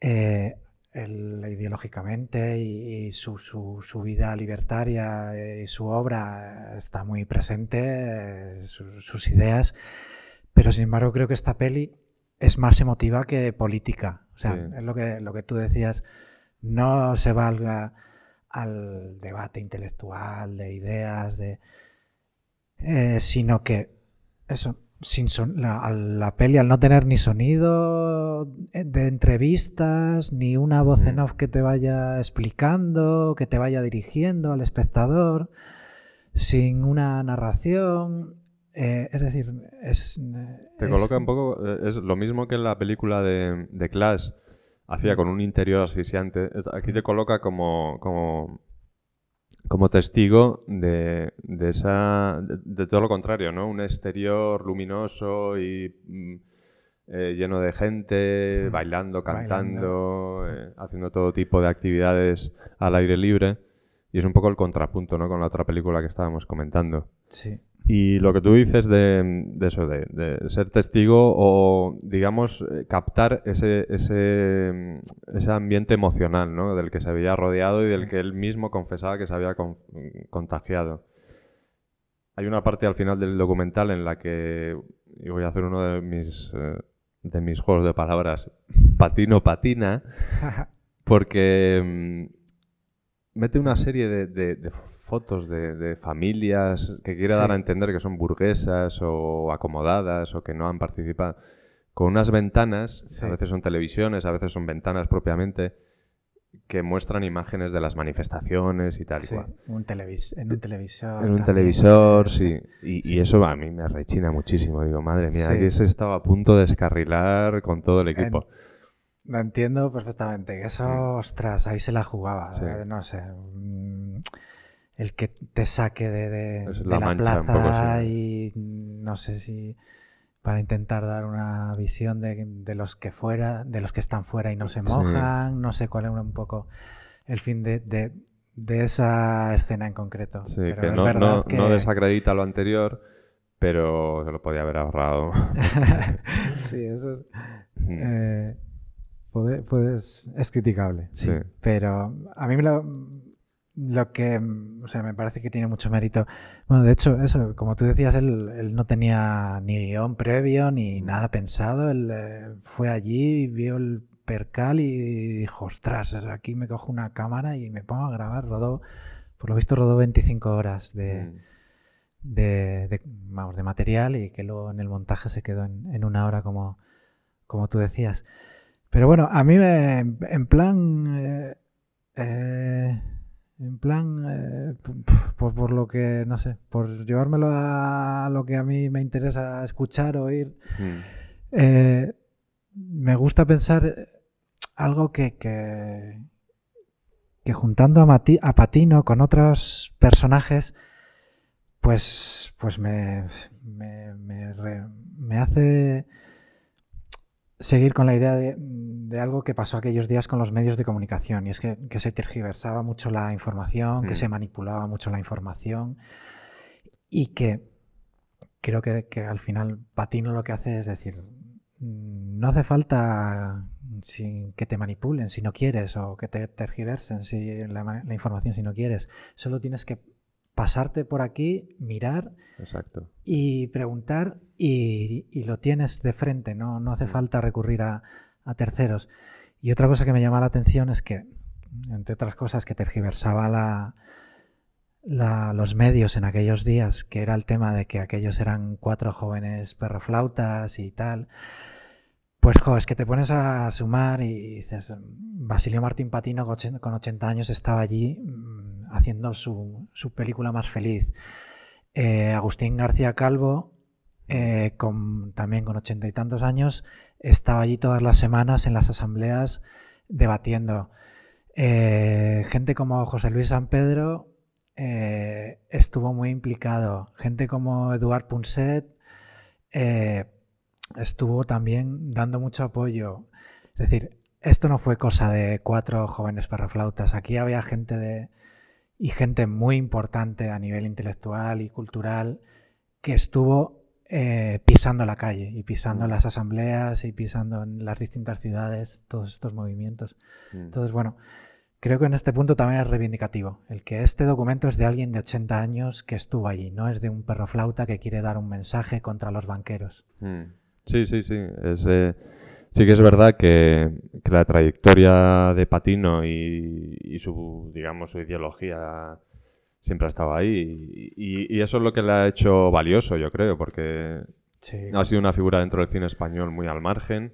Eh, él, ideológicamente y, y su, su- su vida libertaria eh, y su obra está muy presente, eh, su- sus ideas, pero sin embargo creo que esta peli es más emotiva que política. O sea,
Sí.
es lo que, lo que tú decías, no se valga al debate intelectual, de ideas, de eh, sino que eso, sin son- la, la peli al no tener ni sonido eh, de entrevistas, ni una voz en
Mm.
off que te vaya explicando, que te vaya dirigiendo al espectador, sin una narración, eh, es decir, es...
Te
es-
coloca un poco, es lo mismo que en la película de, de Clash hacía con un interior asfixiante. Aquí te coloca como, como, como testigo de, de esa, de, de todo lo contrario, ¿no? Un exterior luminoso y mm, eh, lleno de gente, bailando,
Bailando,
cantando,
sí.
eh, haciendo todo tipo de actividades al aire libre. Y es un poco el contrapunto, ¿no? Con la otra película que estábamos comentando.
Sí,
Y lo que tú dices de, de eso, de, de ser testigo o, digamos, eh, captar ese, ese, mm, ese ambiente emocional, ¿no? Del que se había rodeado y del que él mismo confesaba que se había con- contagiado. Hay una parte al final del documental en la que, y voy a hacer uno de mis, eh, de mis juegos de palabras, *laughs* patino patina, *laughs* porque mm, mete una serie de fotos de, de familias que quiere
Sí.
dar a entender que son burguesas o acomodadas o que no han participado, con unas ventanas,
Sí.
a veces son televisiones, a veces son ventanas propiamente, que muestran imágenes de las manifestaciones y tal y
Sí,
cual.
un televis en un televisor.
En un
también.
televisor, sí. Y,
Sí.
y eso a mí me rechina muchísimo. Digo, madre mía,
Sí.
que se estaba a punto de descarrilar con todo el equipo.
Lo entiendo perfectamente. Eso, ostras, ahí se la jugaba. Eh, no sé. El que te saque de, de-
Es
de
la
plaza y no sé si para intentar dar una visión de, de los que fuera, de los que están fuera y no se
Sí.
mojan. No sé cuál era un poco el fin de, esa escena en concreto.
Sí,
Pero
que
es
no,
verdad
no,
que-
no desacredita lo anterior, pero se lo podía haber ahorrado. *laughs*
sí, eso es.
Mm.
Eh, puede- puedes- es criticable, sí,
Sí.
pero a mí me lo, lo que, o sea, me parece que tiene mucho mérito. Bueno, de hecho, eso, como tú decías, él, él no tenía ni guion previo ni nada pensado. Él eh, fue allí, vio el percal y dijo, ostras, aquí me cojo una cámara y me pongo a grabar. Rodó, por lo visto, rodó 25 horas de,
Mm.
de, de- vamos, de material y que luego en el montaje se quedó en, en una hora como, como tú decías. Pero bueno, a mí me, en plan, eh, eh, en plan, eh, p- p- por, por lo que, no sé, por llevármelo a lo que a mí me interesa escuchar, oír,
Mm.
eh, me gusta pensar eh, algo que, que, que juntando a, Mati- a Patino con otros personajes, pues, pues me, me, me re- me hace seguir con la idea de, de algo que pasó aquellos días con los medios de comunicación, y es que, que se tergiversaba mucho la información, que
Mm.
se manipulaba mucho la información, y que creo que, que al final Patino lo que hace es decir, mm, no hace falta sin que te manipulen si no quieres o que te tergiversen si la información si no quieres. Solo tienes que pasarte por aquí, mirar
Exacto.
y preguntar y, y lo tienes de frente, no, no hace
Mm.
falta recurrir a, a terceros. Y otra cosa que me llama la atención es que, entre otras cosas, que tergiversaba la, la- los medios en aquellos días, que era el tema de que aquellos eran cuatro jóvenes perroflautas y tal. Pues, jo, es que te pones a sumar y dices, Basilio Martín Patino con 80 años estaba allí mm, haciendo su, su película más feliz. Eh, Agustín García Calvo, eh, también con ochenta y tantos años, estaba allí todas las semanas en las asambleas debatiendo. Eh, gente como José Luis San Pedro estuvo muy implicado. Gente como Eduard Punset estuvo también dando mucho apoyo. Es decir, esto no fue cosa de cuatro jóvenes perroflautas. Aquí había gente de, y gente muy importante a nivel intelectual y cultural que estuvo eh, pisando la calle y pisando
Mm.
las asambleas y pisando en las distintas ciudades todos estos movimientos.
Mm.
Entonces, bueno, creo que en este punto también es reivindicativo. El que este documento es de alguien de 80 años que estuvo allí, no es de un perro flauta que quiere dar un mensaje contra los banqueros.
Mm. Sí, sí, sí. Es, eh, sí que es verdad que, que la trayectoria de Patino y, y su, digamos, su ideología siempre ha estado ahí. Y, y eso es lo que le ha hecho valioso, yo creo, porque
Sí.
ha sido una figura dentro del cine español muy al margen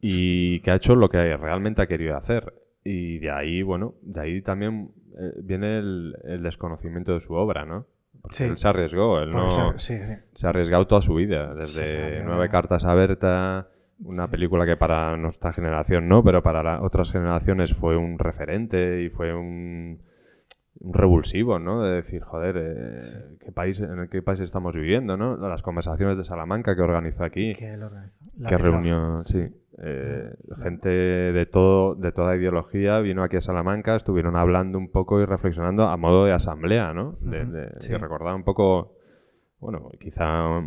y que ha hecho lo que realmente ha querido hacer. Y de ahí, bueno, de ahí también eh, viene el, el desconocimiento de su obra, ¿no? Porque
Sí.
él se arriesgó, él no
eso- sí, sí.
se ha arriesgado toda su vida, desde Nueve cartas a Berta, una
Sí.
película que para nuestra generación no, pero para la- otras generaciones fue un referente y fue un, un revulsivo, ¿no? De decir, joder, eh, ¿qué país, ¿en qué país estamos viviendo, no? Las conversaciones de Salamanca que organizó aquí,
Que lo organizó. La
que
trilogía.
reunió, sí, eh, gente de todo, de toda ideología vino aquí a Salamanca, estuvieron hablando un poco y reflexionando a modo de asamblea, ¿no? De, de-
sí.
que recordaba un poco, bueno, quizá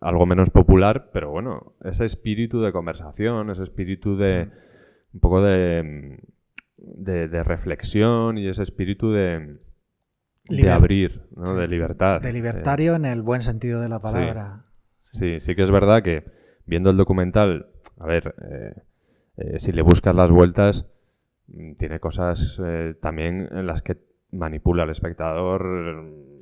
algo menos popular, pero bueno, ese espíritu de conversación, ese espíritu de un poco de, de, de reflexión y ese espíritu de, de abrir, ¿no?
sí,
De libertad.
De
Eh,
libertario en el buen sentido de la palabra.
Sí, sí que es verdad que viendo el documental, a ver, eh, eh, si le buscas las vueltas, mm, tiene cosas eh, también en las que manipula al espectador mm,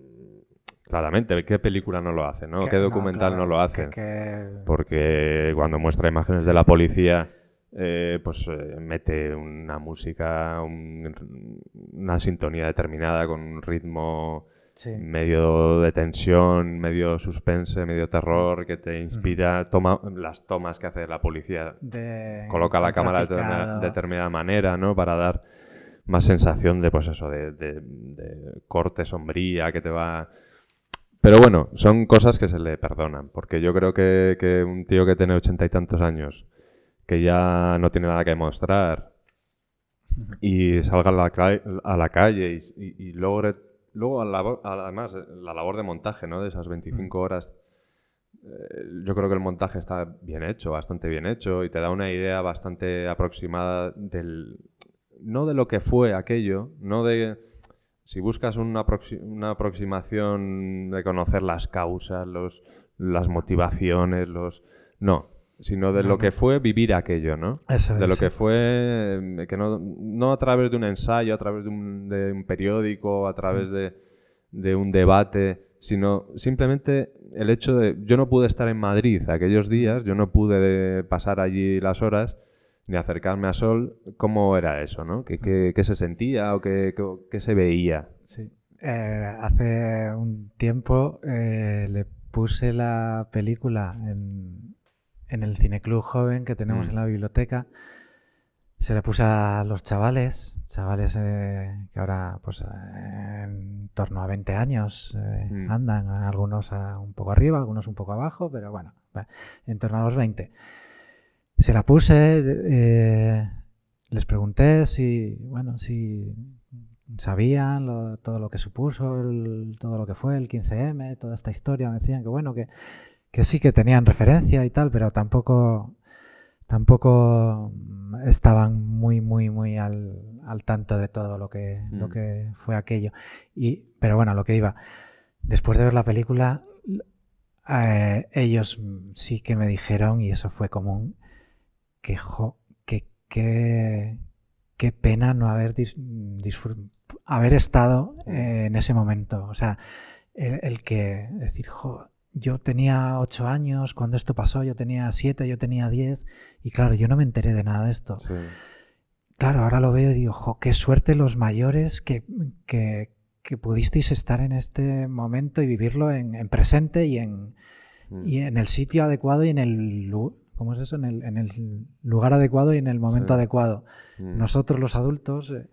claramente. ¿Qué película no lo hace, no?
Que-
¿Qué documental no,
claro,
lo hace?
que- que-
Porque cuando muestra imágenes de la policía eh, pues eh, mete una música, un- una sintonía determinada con un ritmo
Sí.
medio de tensión, medio suspense, medio terror, que te inspira, toma las tomas que hace la policía,
De
coloca la cámara de determinada, manera, ¿no? Para dar más sensación de, pues eso, de, de- de corte sombría que te va... Pero bueno, son cosas que se le perdonan, porque yo creo que, que un tío que tiene ochenta y tantos años, que ya no tiene nada que mostrar, y salga a la, a la calle y, y- y logre... Luego, a la además, la labor de montaje, ¿no? De esas 25 horas eh, yo creo que el montaje está bien hecho, bastante bien hecho, y te da una idea bastante aproximada del. No de lo que fue aquello, no de. Si buscas una, una aproximación de conocer las causas, los, las motivaciones, los. No, sino de
No,
lo
no.
que fue vivir aquello, ¿no?
Eso
de
es,
lo
sí.
que fue, eh, que no, no a través de un ensayo, a través de un, de un periódico, a
Mm.
través de, de un debate, sino simplemente el hecho de, yo no pude estar en Madrid aquellos días, yo no pude de pasar allí las horas, ni acercarme a Sol, ¿cómo era eso, no? ¿Qué, qué- qué se sentía o qué, qué- qué se veía?
Sí. Eh, hace un tiempo eh, le puse la película en, en el cineclub joven que tenemos
Mm.
en la biblioteca. Se la puse a los chavales, chavales eh, que ahora pues en torno a 20 años
Mm.
andan, algunos a- un poco arriba, algunos un poco abajo, pero bueno, en torno a los 20. Se la puse, eh, les pregunté si, bueno, si sabían lo- todo lo que supuso, el- todo lo que fue el 15M, toda esta historia. Me decían que bueno, que, que sí que tenían referencia y tal, pero tampoco, tampoco estaban muy, muy, muy al, al tanto de todo lo que, lo
Mm.
que fue aquello. Y, pero bueno, lo que iba. Después de ver la película, eh, ellos sí que me dijeron, y eso fue común, que, jo, que, que- qué pena no haber, dis- haber estado eh, en ese momento. O sea, el, el que decir, jo, yo tenía ocho años cuando esto pasó, yo tenía siete, yo tenía diez, y claro, yo no me enteré de nada de esto.
Sí.
Claro, ahora lo veo y digo, jo, qué suerte los mayores que, que, que pudisteis estar en este momento y vivirlo en, en presente y en,
Mm.
y en el sitio adecuado y en el, ¿cómo es eso? En el, en el lugar adecuado y en el momento
Sí.
adecuado.
Mm.
Nosotros los adultos eh,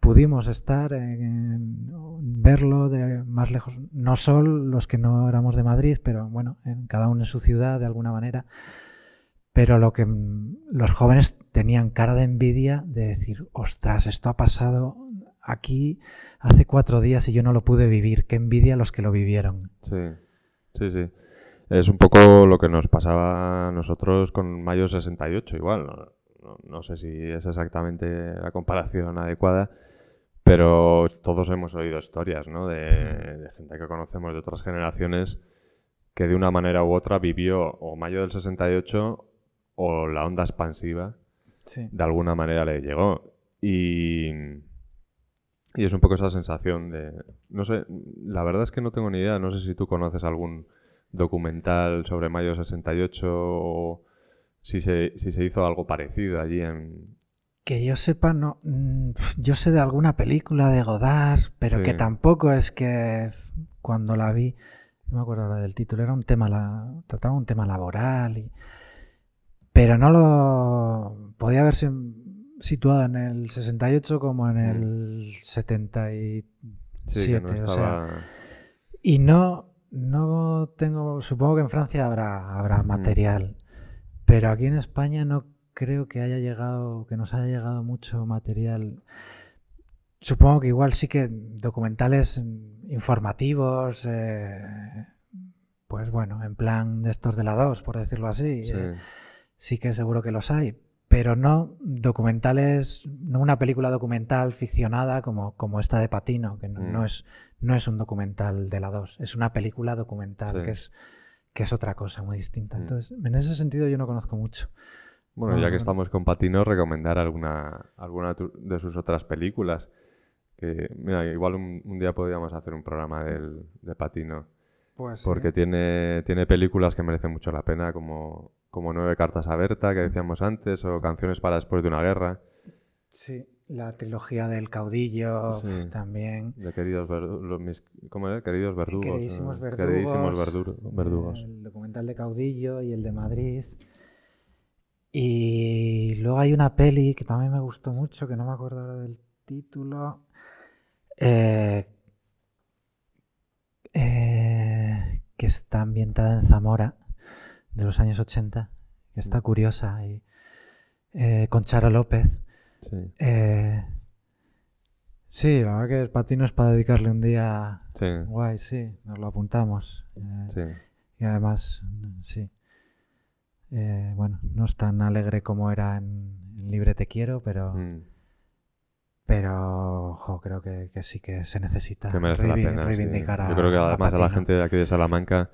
pudimos estar en, verlo de más lejos, no solo los que no éramos de Madrid, pero bueno, en cada uno en su ciudad de alguna manera. Pero lo que los jóvenes tenían cara de envidia de decir, ostras, esto ha pasado aquí hace cuatro días y yo no lo pude vivir. Qué envidia los que lo vivieron.
Sí, sí, sí. Es un poco lo que nos pasaba a nosotros con Mayo 68, igual. No, no- no sé si es exactamente la comparación adecuada, pero todos hemos oído historias, ¿no? De, de gente que conocemos de otras generaciones que de una manera u otra vivió o Mayo del 68 o la onda expansiva
Sí.
de alguna manera le llegó. Y, y es un poco esa sensación de... No sé, la verdad es que no tengo ni idea, no sé si tú conoces algún documental sobre Mayo 68 o si se, si se hizo algo parecido allí en...
Que yo sepa, no. mm, Yo sé de alguna película de Godard, pero que tampoco es que cuando la vi, no me acuerdo ahora del título, era un tema, la, trataba un tema laboral, y, pero no lo podía haberse situado en el 68 como en el 77.
Mm. Sí, no
o sea, y no, no tengo, supongo que en Francia habrá, habrá
Mm.
material, pero aquí en España no creo que haya llegado, que nos haya llegado mucho material. Supongo que igual sí que documentales informativos, eh, pues bueno, en plan de estos de la 2, por decirlo así,
Sí,
eh, sí que seguro que los hay, pero no documentales, no una película documental ficcionada como, como esta de Patino, que no,
Mm.
no es, no es un documental de la 2, es una película documental
Sí.
que, es, que es otra cosa muy distinta.
Mm.
Entonces, en ese sentido yo no conozco mucho.
Bueno,
No,
ya que
no.
estamos con Patino, recomendar alguna, alguna de sus otras películas. Que, mira, igual un, un día podríamos hacer un programa del, de Patino.
Pues
Porque tiene, tiene películas que merecen mucho la pena, como como Nueve cartas a Berta, que decíamos antes, o Canciones para después de una guerra.
Sí, la trilogía del caudillo
Sí.
también.
De queridos, los mis- ¿cómo era? Queridos verdugos.
Queridísimos
¿no?
verdugos.
Queridísimos verdugos.
El documental de Caudillo y el de Madrid. Y luego hay una peli que también me gustó mucho, que no me acuerdo ahora del título. eh, eh, que está ambientada en Zamora, de los años 80, que está
Mm.
curiosa, y, eh, con Charo López.
Sí,
Eh, sí, la verdad que el patino es para dedicarle un día
sí,
guay, sí, nos lo apuntamos. Eh,
sí.
Y además, sí. Bueno, no es tan alegre como era en, Libre Te Quiero, pero,
Mm,
pero jo, creo que, que sí que se necesita
que merece la pena. sí.
reivindicar a
Yo creo que además a la gente de aquí de Salamanca,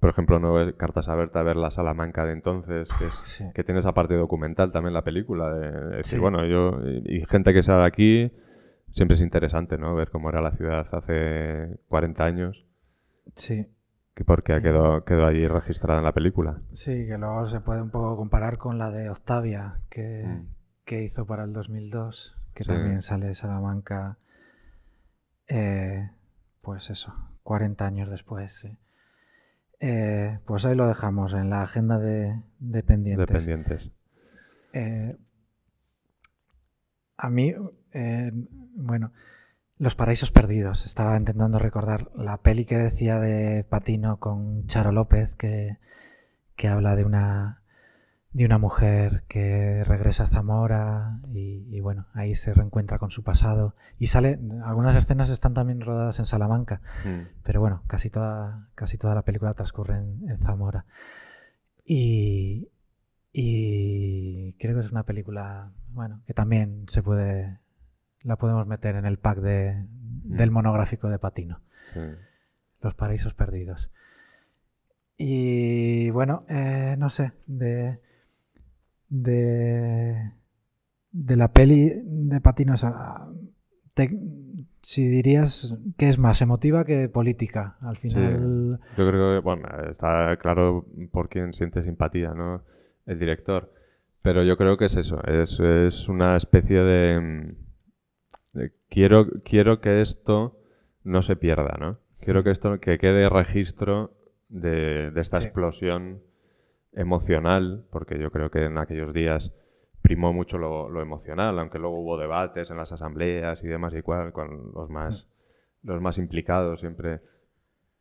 por ejemplo, no ver Cartas Abiertas, ver la Salamanca de entonces, que, es,
Sí.
que tiene esa parte documental también la película. De, de decir,
Sí.
bueno, yo y, y gente que sea de aquí, siempre es interesante, ¿no? Ver cómo era la ciudad hace 40 años,
Sí,
que porque quedó, quedó allí registrada en la película.
sí, que luego se puede un poco comparar con la de Octavia que,
Mm.
que hizo para el 2002, que
Sí.
también sale de Salamanca, eh, pues eso, 40 años después. sí. Eh, pues ahí lo dejamos en la agenda de, de pendientes.
Dependientes.
Eh, a mí, eh, bueno, Los Paraísos Perdidos. Estaba intentando recordar la peli que decía de Patino con Charo López, que, que habla de una, de una mujer que regresa a Zamora y, y, bueno, ahí se reencuentra con su pasado. Y sale, algunas escenas están también rodadas en Salamanca,
Mm.
pero bueno, casi toda, casi toda la película transcurre en, en Zamora. Y, y creo que es una película, bueno, que también se puede, la podemos meter en el pack de, del
Mm.
monográfico de Patino,
Sí.
Los Paraísos Perdidos. Y bueno, eh, no sé, de, de, de la peli de Patino, o sea, te- si dirías que es más emotiva que política, al final...
Yo creo que, bueno, está claro por quién siente simpatía, ¿no? El director. Pero yo creo que es eso, es, es una especie de, de quiero, quiero que esto no se pierda, ¿no? Quiero que esto, que quede registro de, de esta
Sí.
explosión emocional, porque yo creo que en aquellos días primó mucho lo, lo emocional, aunque luego hubo debates en las asambleas y demás y cual, con los más, los más implicados siempre.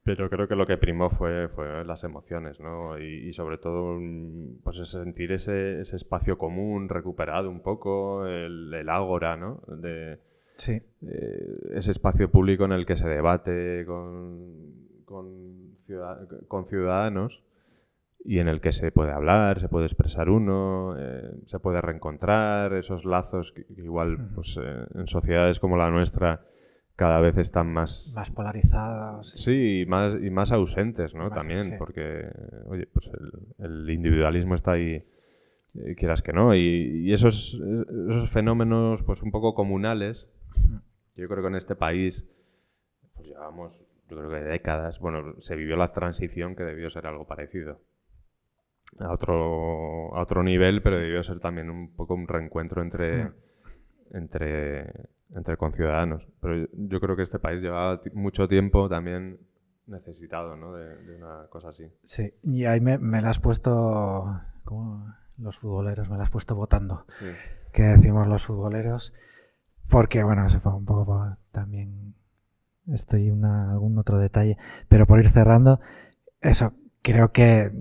Pero creo que lo que primó fue, fue las emociones, ¿no? Y, y sobre todo, pues es sentir ese, ese espacio común recuperado un poco, el, el ágora, ¿no? De,
Sí,
eh, ese espacio público en el que se debate con, con, ciudad- con ciudadanos y en el que se puede hablar, se puede expresar uno, eh, se puede reencontrar, esos lazos que que igual pues, eh, en sociedades como la nuestra cada vez están más,
más polarizados.
Sí, y más, y más ausentes, ¿no?
Más,
También,
sí.
porque, oye, pues el, el individualismo está ahí, eh, quieras que no, y, y esos, esos fenómenos, pues un poco comunales, yo creo que en este país, pues llevamos, yo creo que décadas, bueno, se vivió la transición que debió ser algo parecido. A otro, a otro nivel, pero debió ser también un poco un reencuentro entre, entre, entre conciudadanos. Pero yo, creo que este país llevaba mucho tiempo también necesitado ¿no? de, de una cosa así.
Sí, y ahí me, me la has puesto, como los futboleros, me la has puesto votando,
Sí.
que decimos los futboleros, porque bueno, se fue un poco también, estoy una, algún otro detalle, pero por ir cerrando, eso, creo que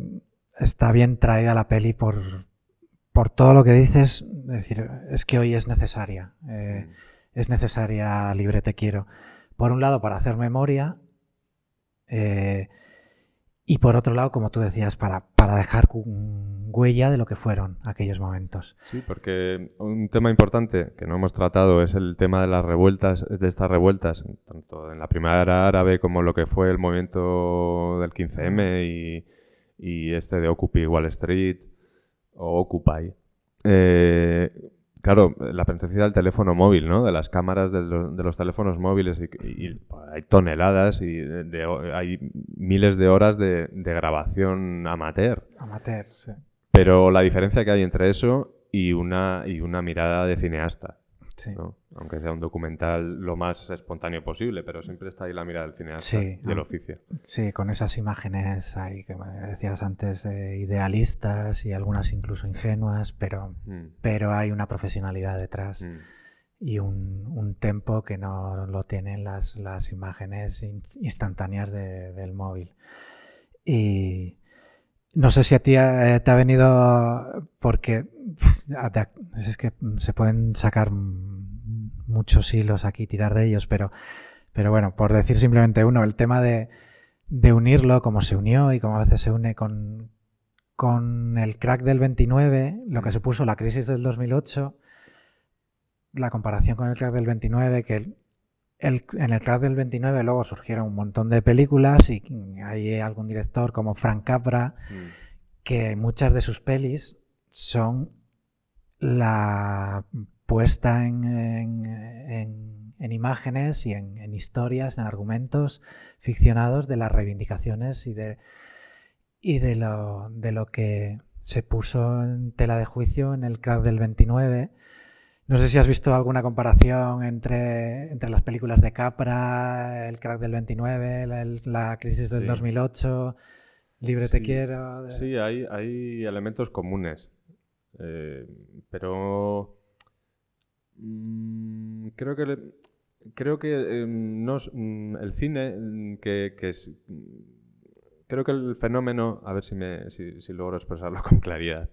está bien traída la peli por, por todo lo que dices, es decir, es que hoy es necesaria, eh, es necesaria Libre Te Quiero. Por un lado, para hacer memoria, eh, y por otro lado, como tú decías, para, para dejar huella de lo que fueron aquellos momentos.
Sí, porque un tema importante que no hemos tratado es el tema de las revueltas, de estas revueltas, tanto en la primavera árabe como lo que fue el movimiento del 15M y, y este de Occupy Wall Street o Occupy. Eh, claro, la presencia del teléfono móvil, ¿no? De las cámaras de los, de los teléfonos móviles y, y hay toneladas y de- de- hay miles de horas de, de grabación amateur.
Amateur, sí.
Pero la diferencia que hay entre eso y una, y una mirada de cineasta,
Sí.
¿no? Aunque sea un documental lo más espontáneo posible, pero siempre está ahí la mirada del cineasta
Sí,
y el oficio.
Sí, con esas imágenes ahí que me decías antes de idealistas y algunas incluso ingenuas, pero,
Mm,
pero hay una profesionalidad detrás
mm.
y un, un tempo que no lo tienen las, las imágenes in- instantáneas de- del móvil. Y no sé si a ti eh, te ha venido porque es que se pueden sacar muchos hilos aquí, tirar de ellos, pero, pero bueno, por decir simplemente uno, el tema de, de unirlo, como se unió y como a veces se une con, con el crack del 29, lo que
Mm.
supuso la crisis del 2008, la comparación con el crack del 29, que el- en el crack del 29 luego surgieron un montón de películas y hay algún director como Frank Capra
Mm.
que muchas de sus pelis son la puesta en, en- en- en imágenes y en, historias, en argumentos ficcionados de las reivindicaciones y de, y de, lo, de lo que se puso en tela de juicio en el crack del 29. No sé si has visto alguna comparación entre, entre las películas de Capra, el crack del 29, la, crisis del
Sí.
2008, Libre te quiero. de-
Sí, hay, hay elementos comunes. eh, pero mm, creo que creo que eh, no mm, el cine mm, que, que es creo que el fenómeno a ver si me si, si logro expresarlo *laughs* con claridad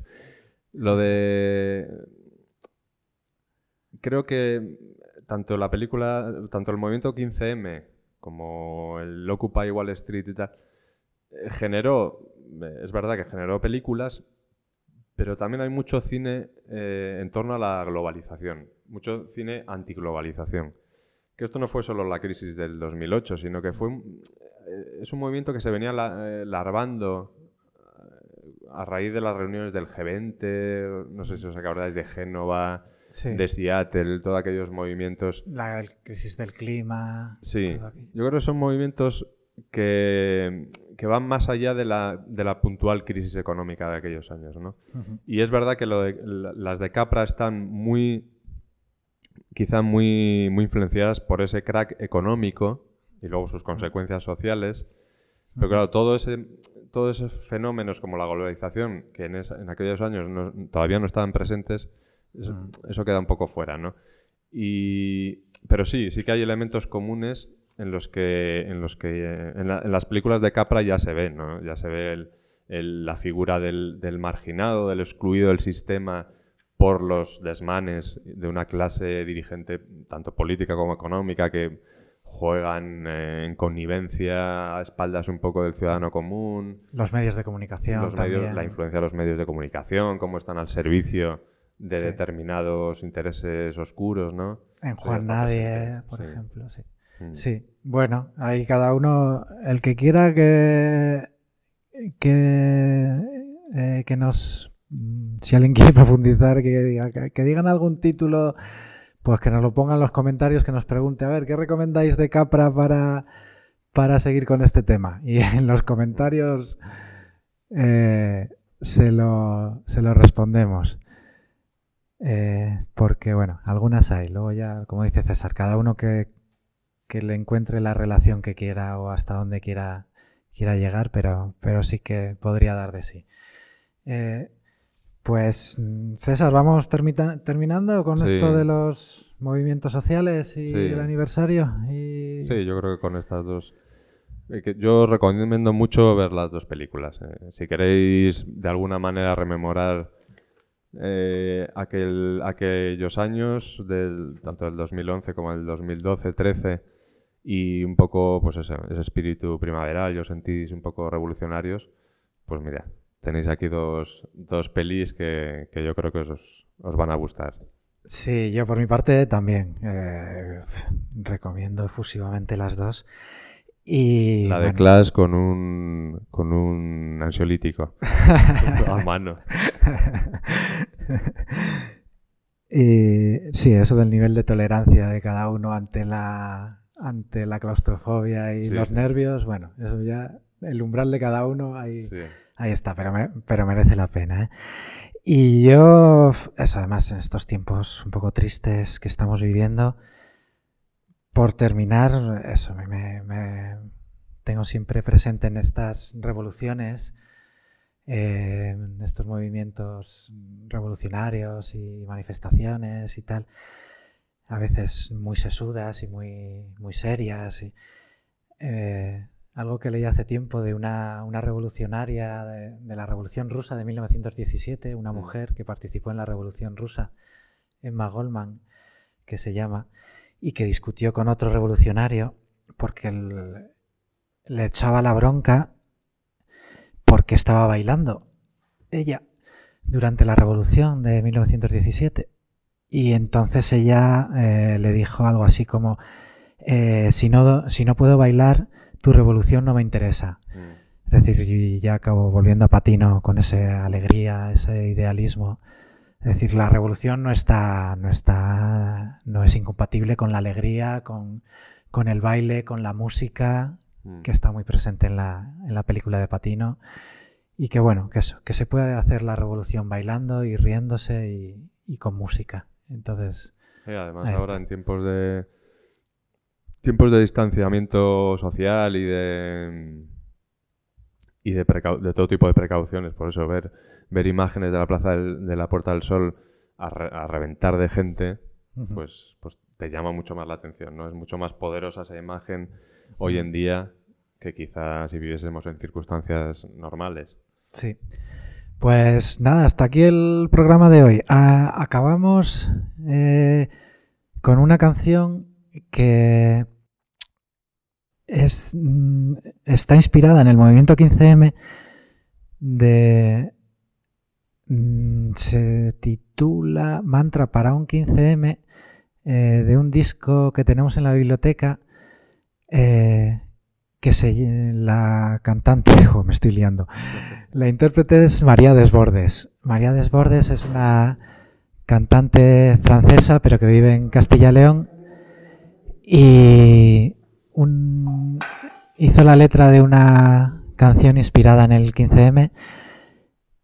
lo de creo que tanto la película tanto el movimiento 15M como el Occupy Wall Street y tal eh, generó, eh, es verdad que generó películas, pero también hay mucho cine eh, en torno a la globalización, mucho cine antiglobalización. Que esto no fue solo la crisis del 2008, sino que fue es un movimiento que se venía la- larvando a raíz de las reuniones del G20, no sé si os acordáis de Génova,
Sí.
de Seattle, todos aquellos movimientos
La crisis del clima.
Sí, yo creo que son movimientos que, que van más allá de la, de la puntual crisis económica de aquellos años, ¿no? Y es verdad que lo de- la- las de Capra están muy, quizá muy, muy influenciadas por ese crack económico y luego sus consecuencias sociales. Pero claro, todo ese, todos esos fenómenos como la globalización, que en, esa- en aquellos años no- todavía no estaban presentes, eso,
Mm.
eso queda un poco fuera, ¿no? Y, pero sí, sí que hay elementos comunes en los que, en los que eh, en, la- en las películas de Capra ya se ven, ¿no? Ya se ve el- el- la figura del, del marginado, del excluido del sistema por los desmanes de una clase dirigente tanto política como económica que juegan eh, en connivencia a espaldas un poco del ciudadano común,
Los medios de comunicación
los medios- la influencia de los medios de comunicación, cómo están al servicio de
Sí.
determinados intereses oscuros, ¿no?
En Juan Nadie, por
sí.
ejemplo, sí.
Mm.
Sí, bueno, ahí cada uno, el que quiera que, que, eh, que nos, mm, si alguien *laughs* quiere profundizar, que, diga- que- que digan algún título, pues que nos lo pongan en los comentarios, que nos pregunte, a ver, ¿qué recomendáis de Capra para, para seguir con este tema? *laughs* Y en los comentarios eh, se, lo, se lo respondemos. Eh, porque, bueno, algunas hay. Luego ya, como dice César, cada uno que, que le encuentre la relación que quiera o hasta donde quiera, quiera llegar, pero, pero sí que podría dar de sí. Eh, pues, César, vamos termita- terminando con
Sí.
esto de los movimientos sociales y
Sí.
el aniversario. Y...
Sí, yo creo que con estas dos. eh, yo recomiendo mucho ver las dos películas. eh. Si queréis de alguna manera rememorar eh, aquel, aquellos años, del, tanto del 2011 como del 2012-13, y un poco, pues ese, ese espíritu primaveral, y os sentís un poco revolucionarios, pues mira, tenéis aquí dos, dos pelis que, que yo creo que os, os van a gustar.
Sí, yo por mi parte también eh, recomiendo efusivamente las dos. Y
La de
bueno,
Clash con un, con un ansiolítico a *laughs* mano.
Y *laughs* sí, eso del nivel de tolerancia de cada uno ante la, ante la claustrofobia y
Sí,
los
sí.
nervios, bueno, eso ya, el umbral de cada uno ahí,
Sí.
ahí está, pero, me- pero merece la pena. ¿eh? Y yo, eso además en estos tiempos un poco tristes que estamos viviendo, por terminar, eso, me, tengo siempre presente en estas revoluciones, eh, en estos movimientos revolucionarios y manifestaciones y tal, a veces muy sesudas y muy, muy serias. y, eh, algo que leí hace tiempo de una, una revolucionaria de, de la Revolución Rusa de 1917, una
Mm.
mujer que participó en la Revolución Rusa, Emma Goldman, que se llama, y que discutió con otro revolucionario porque el- le echaba la bronca porque estaba bailando ella durante la revolución de 1917. Y entonces ella eh, le dijo algo así como, eh, si, no, si no puedo bailar, tu revolución no me interesa.
Mm.
Es decir, y ya acabo volviendo a patino con esa alegría, ese idealismo. Es decir, la revolución no está, no está, no es incompatible con la alegría, con, con el baile, con la música,
Mm.
que está muy presente en la, en la película de Patino. Y que bueno, que eso, que se puede hacer la revolución bailando y riéndose y, y con música. Entonces,
Sí, además
Ahí
ahora
está.
en tiempos de tiempos de distanciamiento social y de y de todo tipo de precauciones, por eso ver ver imágenes de la plaza del- de la Puerta del Sol a, re- a reventar de gente, pues pues te llama mucho más la atención, ¿no? Es mucho más poderosa esa imagen hoy en día que quizás si viviésemos en circunstancias normales.
sí. Pues nada, hasta aquí el programa de hoy. Acabamos eh, con una canción que es, mm, está inspirada en el movimiento 15M de... mm, se titula Mantra para un 15M eh, de un disco que tenemos en la biblioteca eh, que se la cantante, *laughs* me estoy liando. La intérprete es María Desbordes. María Desbordes es una cantante francesa, pero que vive en Castilla y León. Y hizo la letra de una canción inspirada en el 15M.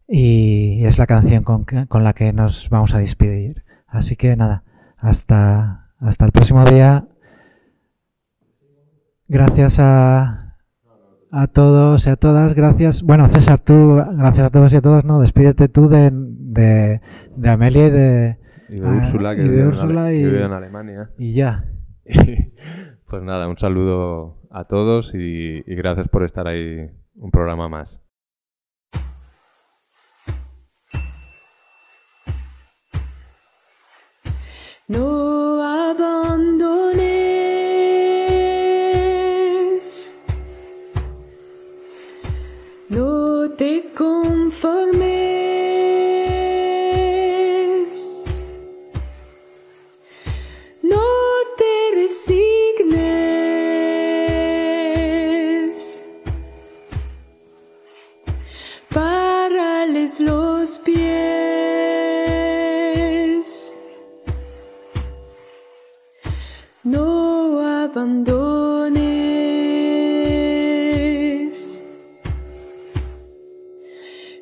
Y es la canción con, que- con la que nos vamos a despedir. Así que nada, hasta, hasta el próximo día. Gracias a, a todos y a todas. Gracias. Bueno, César, tú, gracias a todos y a todas. No, despídete tú de, de, de Amelia y de.
Y de
Ah,
Úrsula, que
y de
vive en Ale-
Úrsula
que
y-
en Alemania.
Y ya. *laughs*
pues nada, un saludo a todos y, y gracias por estar ahí un programa más.
No abandones, no te conformes,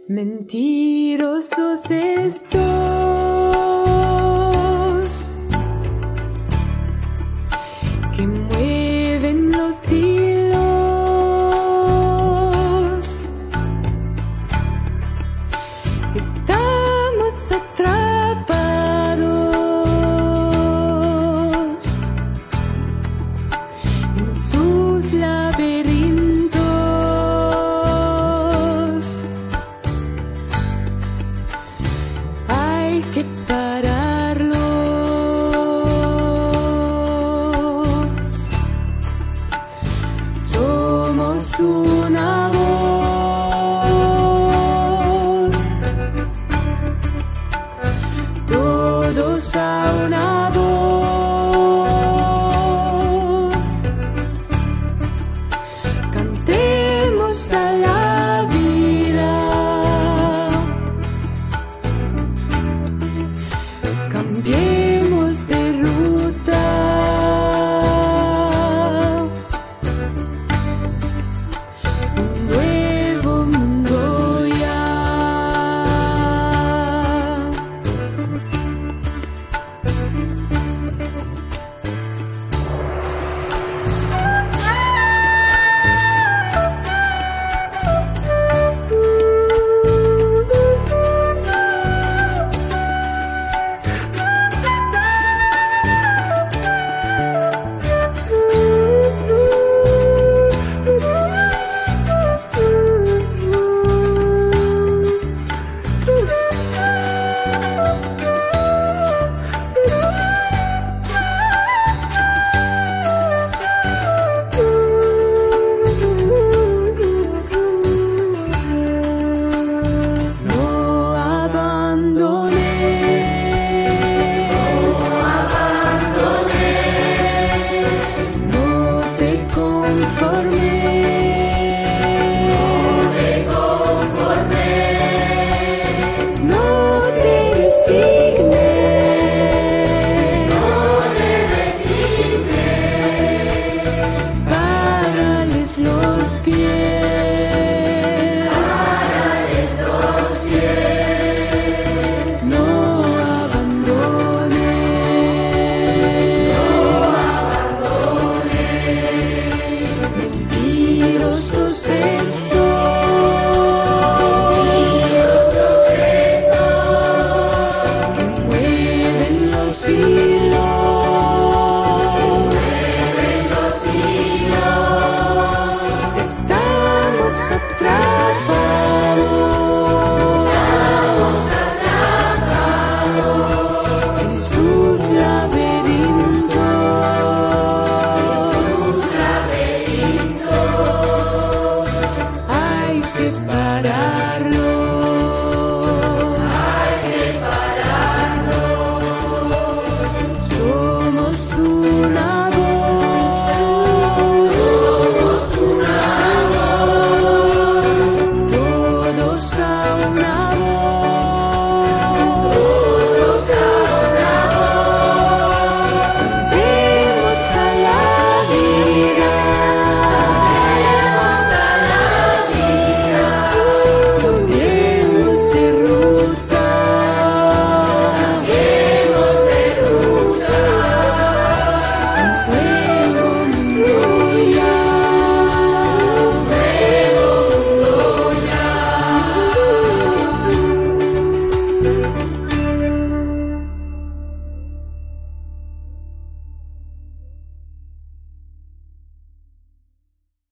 Mentirosos estoy.